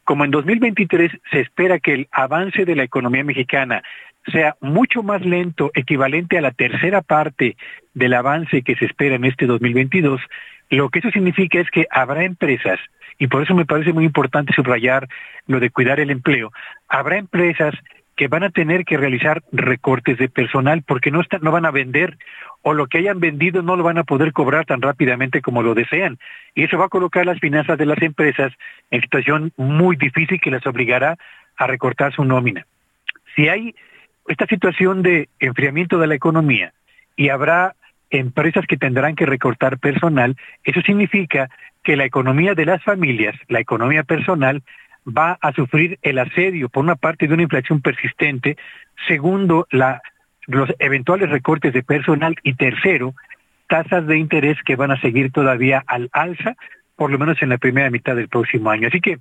como en 2023 se espera que el avance de la economía mexicana sea mucho más lento, equivalente a la tercera parte del avance que se espera en este 2022, lo que eso significa es que habrá empresas, y por eso me parece muy importante subrayar lo de cuidar el empleo, habrá empresas que van a tener que realizar recortes de personal porque no, están, no van a vender o lo que hayan vendido no lo van a poder cobrar tan rápidamente como lo desean. Y eso va a colocar las finanzas de las empresas en situación muy difícil que les obligará a recortar su nómina. Si hay esta situación de enfriamiento de la economía y habrá empresas que tendrán que recortar personal, eso significa que la economía de las familias, la economía personal, va a sufrir el asedio, por una parte, de una inflación persistente, segundo, la, los eventuales recortes de personal y tercero, tasas de interés que van a seguir todavía al alza, por lo menos en la primera mitad del próximo año. Así que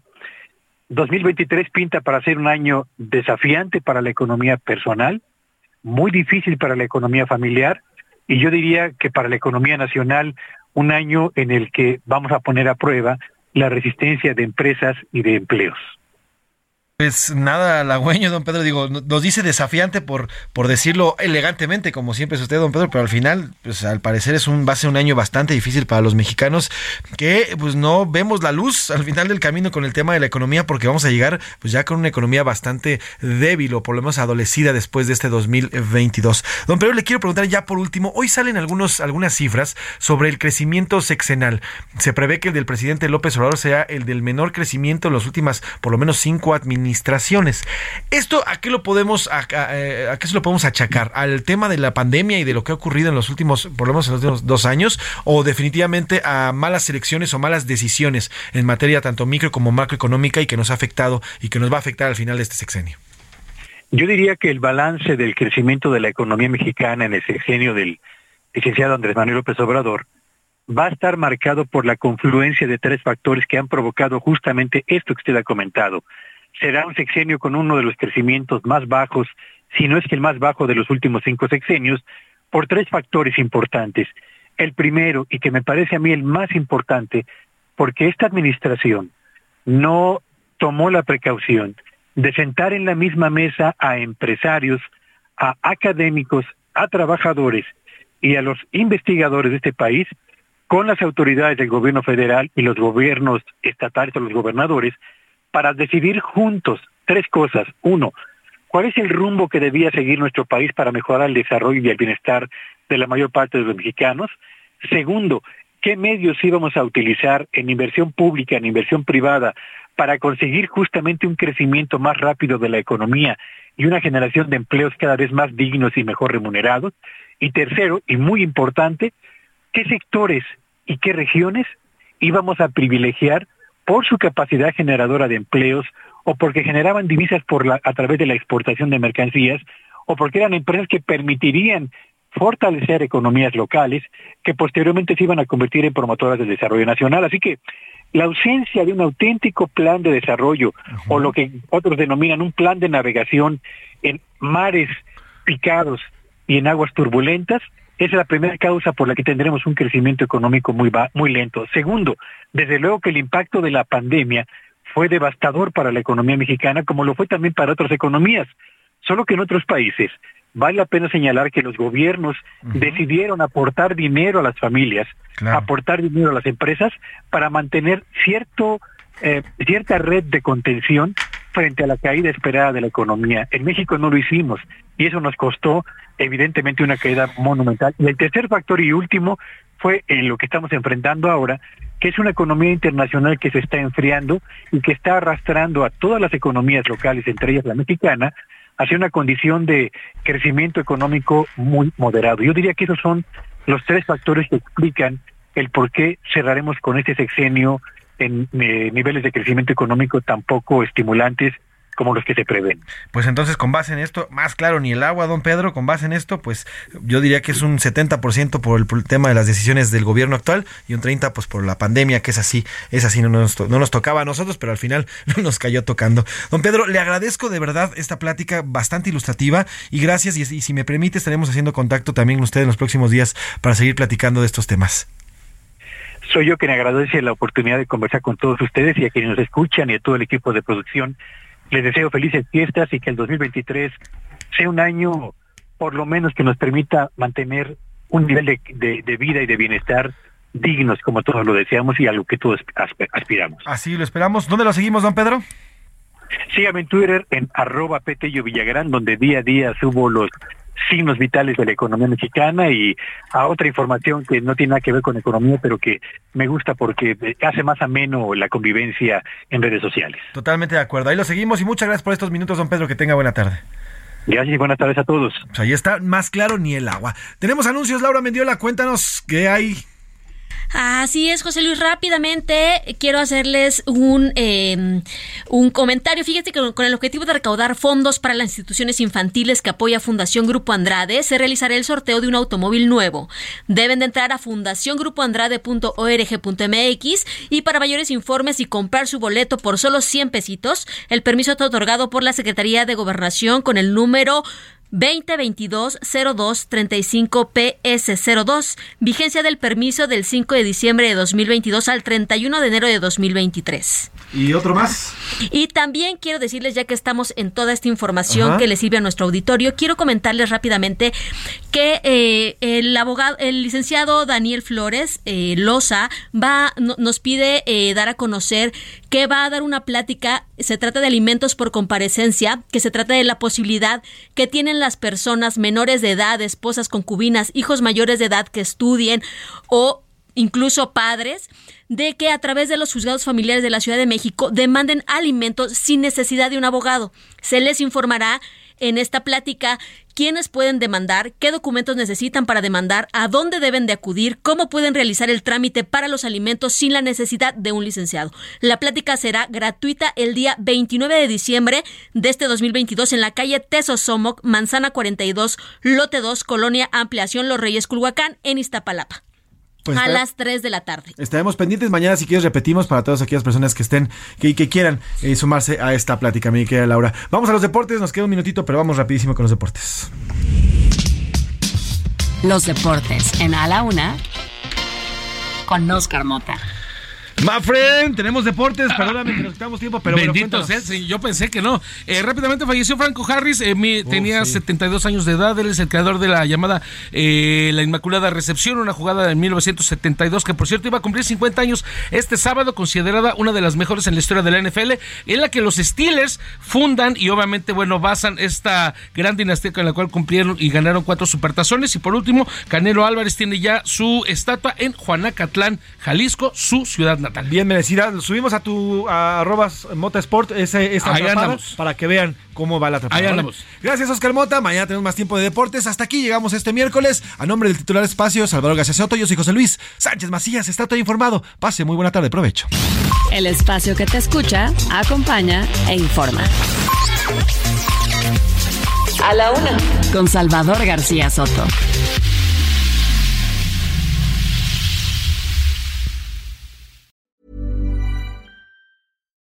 2023 pinta para ser un año desafiante para la economía personal, muy difícil para la economía familiar y yo diría que para la economía nacional un año en el que vamos a poner a prueba la resistencia de empresas y de empleos. Pues nada halagüeño, don Pedro, digo, nos dice desafiante por, por decirlo elegantemente, como siempre es usted, don Pedro, pero al final, pues al parecer es un, va a ser un año bastante difícil para los mexicanos, que pues no vemos la luz al final del camino con el tema de la economía, porque vamos a llegar pues ya con una economía bastante débil o por lo menos adolecida después de este 2022. Don Pedro, le quiero preguntar ya por último, hoy salen algunos, algunas cifras sobre el crecimiento sexenal. Se prevé que el del presidente López Obrador sea el del menor crecimiento en las últimas, por lo menos cinco administraciones administraciones. ¿Esto a qué lo podemos a, a, a, qué se lo podemos achacar? ¿Al tema de la pandemia y de lo que ha ocurrido en los últimos, por lo menos en los últimos dos años? ¿O definitivamente a malas elecciones o malas decisiones en materia tanto micro como macroeconómica y que nos ha afectado y que nos va a afectar al final de este sexenio? Yo diría que el balance del crecimiento de la economía mexicana en el sexenio del licenciado Andrés Manuel López Obrador va a estar marcado por la confluencia de tres factores que han provocado justamente esto que usted ha comentado será un sexenio con uno de los crecimientos más bajos, si no es que el más bajo de los últimos cinco sexenios, por tres factores importantes. El primero, y que me parece a mí el más importante, porque esta administración no tomó la precaución de sentar en la misma mesa a empresarios, a académicos, a trabajadores y a los investigadores de este país con las autoridades del gobierno federal y los gobiernos estatales o los gobernadores para decidir juntos tres cosas. Uno, ¿cuál es el rumbo que debía seguir nuestro país para mejorar el desarrollo y el bienestar de la mayor parte de los mexicanos? Segundo, ¿qué medios íbamos a utilizar en inversión pública, en inversión privada, para conseguir justamente un crecimiento más rápido de la economía y una generación de empleos cada vez más dignos y mejor remunerados? Y tercero, y muy importante, ¿qué sectores y qué regiones íbamos a privilegiar por su capacidad generadora de empleos o porque generaban divisas por la, a través de la exportación de mercancías o porque eran empresas que permitirían fortalecer economías locales que posteriormente se iban a convertir en promotoras del desarrollo nacional. Así que la ausencia de un auténtico plan de desarrollo o lo que otros denominan un plan de navegación en mares picados y en aguas turbulentas esa es la primera causa por la que tendremos un crecimiento económico muy, muy lento. Segundo, desde luego que el impacto de la pandemia fue devastador para la economía mexicana, como lo fue también para otras economías. Solo que en otros países vale la pena señalar que los gobiernos decidieron aportar dinero a las familias, aportar dinero a las empresas para mantener cierto eh, cierta red de contención frente a la caída esperada de la economía. En México no lo hicimos y eso nos costó evidentemente una caída monumental. Y el tercer factor y último fue en lo que estamos enfrentando ahora, que es una economía internacional que se está enfriando y que está arrastrando a todas las economías locales, entre ellas la mexicana, hacia una condición de crecimiento económico muy moderado. Yo diría que esos son los tres factores que explican el por qué cerraremos con este sexenio en eh, niveles de crecimiento económico tan poco estimulantes como los que se prevén. Pues entonces, con base en esto, más claro ni el agua, don Pedro, con base en esto, pues yo diría que es un 70% por el, por el tema de las decisiones del gobierno actual y un 30% pues por la pandemia, que es así, es así, no nos, no nos tocaba a nosotros, pero al final no nos cayó tocando. Don Pedro, le agradezco de verdad esta plática bastante ilustrativa y gracias, y, y si me permite, estaremos haciendo contacto también con usted en los próximos días para seguir platicando de estos temas. Soy yo quien agradece la oportunidad de conversar con todos ustedes y a quienes nos escuchan y a todo el equipo de producción. Les deseo felices fiestas y que el 2023 sea un año por lo menos que nos permita mantener un nivel de, de- de vida y de bienestar dignos como todos lo deseamos y a lo que todos asp- aspiramos. Así lo esperamos. ¿Dónde lo seguimos, don Pedro? Sígame en Twitter en arroba Petello Villagrán, donde día a día subo los signos vitales de la economía mexicana y a otra información que no tiene nada que ver con economía, pero que me gusta porque hace más ameno la convivencia en redes sociales. Totalmente de acuerdo. Ahí lo seguimos y muchas gracias por estos minutos, don Pedro. Que tenga buena tarde. Gracias y buenas tardes a todos. Pues ahí está, más claro ni el agua. Tenemos anuncios, Laura Mendiola, cuéntanos qué hay. Así es, José Luis. Rápidamente quiero hacerles un, eh, un comentario. Fíjate que con el objetivo de recaudar fondos para las instituciones infantiles que apoya Fundación Grupo Andrade, se realizará el sorteo de un automóvil nuevo. Deben de entrar a fundaciongrupoandrade.org.mx y para mayores informes y comprar su boleto por solo 100 pesitos, el permiso está otorgado por la Secretaría de Gobernación con el número 2022-02-35-PS02. Vigencia del permiso del 5 de diciembre de 2022 al 31 de enero de 2023. ¿Y otro más? Y también quiero decirles, ya que estamos en toda esta información Ajá. que le sirve a nuestro auditorio, quiero comentarles rápidamente que eh, el abogado, el licenciado Daniel Flores eh, Loza va, no- nos pide eh, dar a conocer que va a dar una plática. Se trata de alimentos por comparecencia, que se trata de la posibilidad que tienen las personas menores de edad, esposas, concubinas, hijos mayores de edad que estudien o incluso padres, de que a través de los juzgados familiares de la Ciudad de México demanden alimentos sin necesidad de un abogado. Se les informará en esta plática quiénes pueden demandar, qué documentos necesitan para demandar, a dónde deben de acudir, cómo pueden realizar el trámite para los alimentos sin la necesidad de un licenciado. La plática será gratuita el día 29 de diciembre de este 2022 en la calle Tesosomoc, Manzana 42, Lote 2, Colonia Ampliación Los Reyes Culhuacán, en Iztapalapa. Pues a está- las 3 de la tarde. Estaremos pendientes mañana, si quieres, repetimos para todas aquellas personas que estén, que, que quieran eh, sumarse a esta plática, mi querida Laura. Vamos a los deportes, nos queda un minutito, pero vamos rapidísimo con los deportes. Los deportes en A la Una con Oscar Mota. My friend, tenemos deportes, perdóname que nos quitamos tiempo, pero bueno, Bendito sea, sí, yo pensé que no. Eh, rápidamente falleció Franco Harris, eh, mi- tenía 72 años de edad, él es el creador de la llamada eh, La Inmaculada Recepción, una jugada de 1972 que por cierto iba a cumplir 50 años este sábado, considerada una de las mejores en la historia de la NFL, en la que los Steelers fundan y obviamente, bueno, basan esta gran dinastía con la cual cumplieron y ganaron cuatro supertazones. Y por último, Canelo Álvarez tiene ya su estatua en Juanacatlán, Jalisco, su ciudad natal. Bien merecida. Lo Subimos a tu a arrobas Motasport ese, para que vean cómo va la atrapada. Ahí ¿vale? andamos. Gracias, Oscar Mota. Mañana tenemos más tiempo de deportes. Hasta aquí llegamos este miércoles. A nombre del titular espacio, Salvador García Soto, yo soy José Luis Sánchez Macías. Está todo informado. Pase muy buena tarde. Provecho. El espacio que te escucha, acompaña e informa. A la una. Con Salvador García Soto.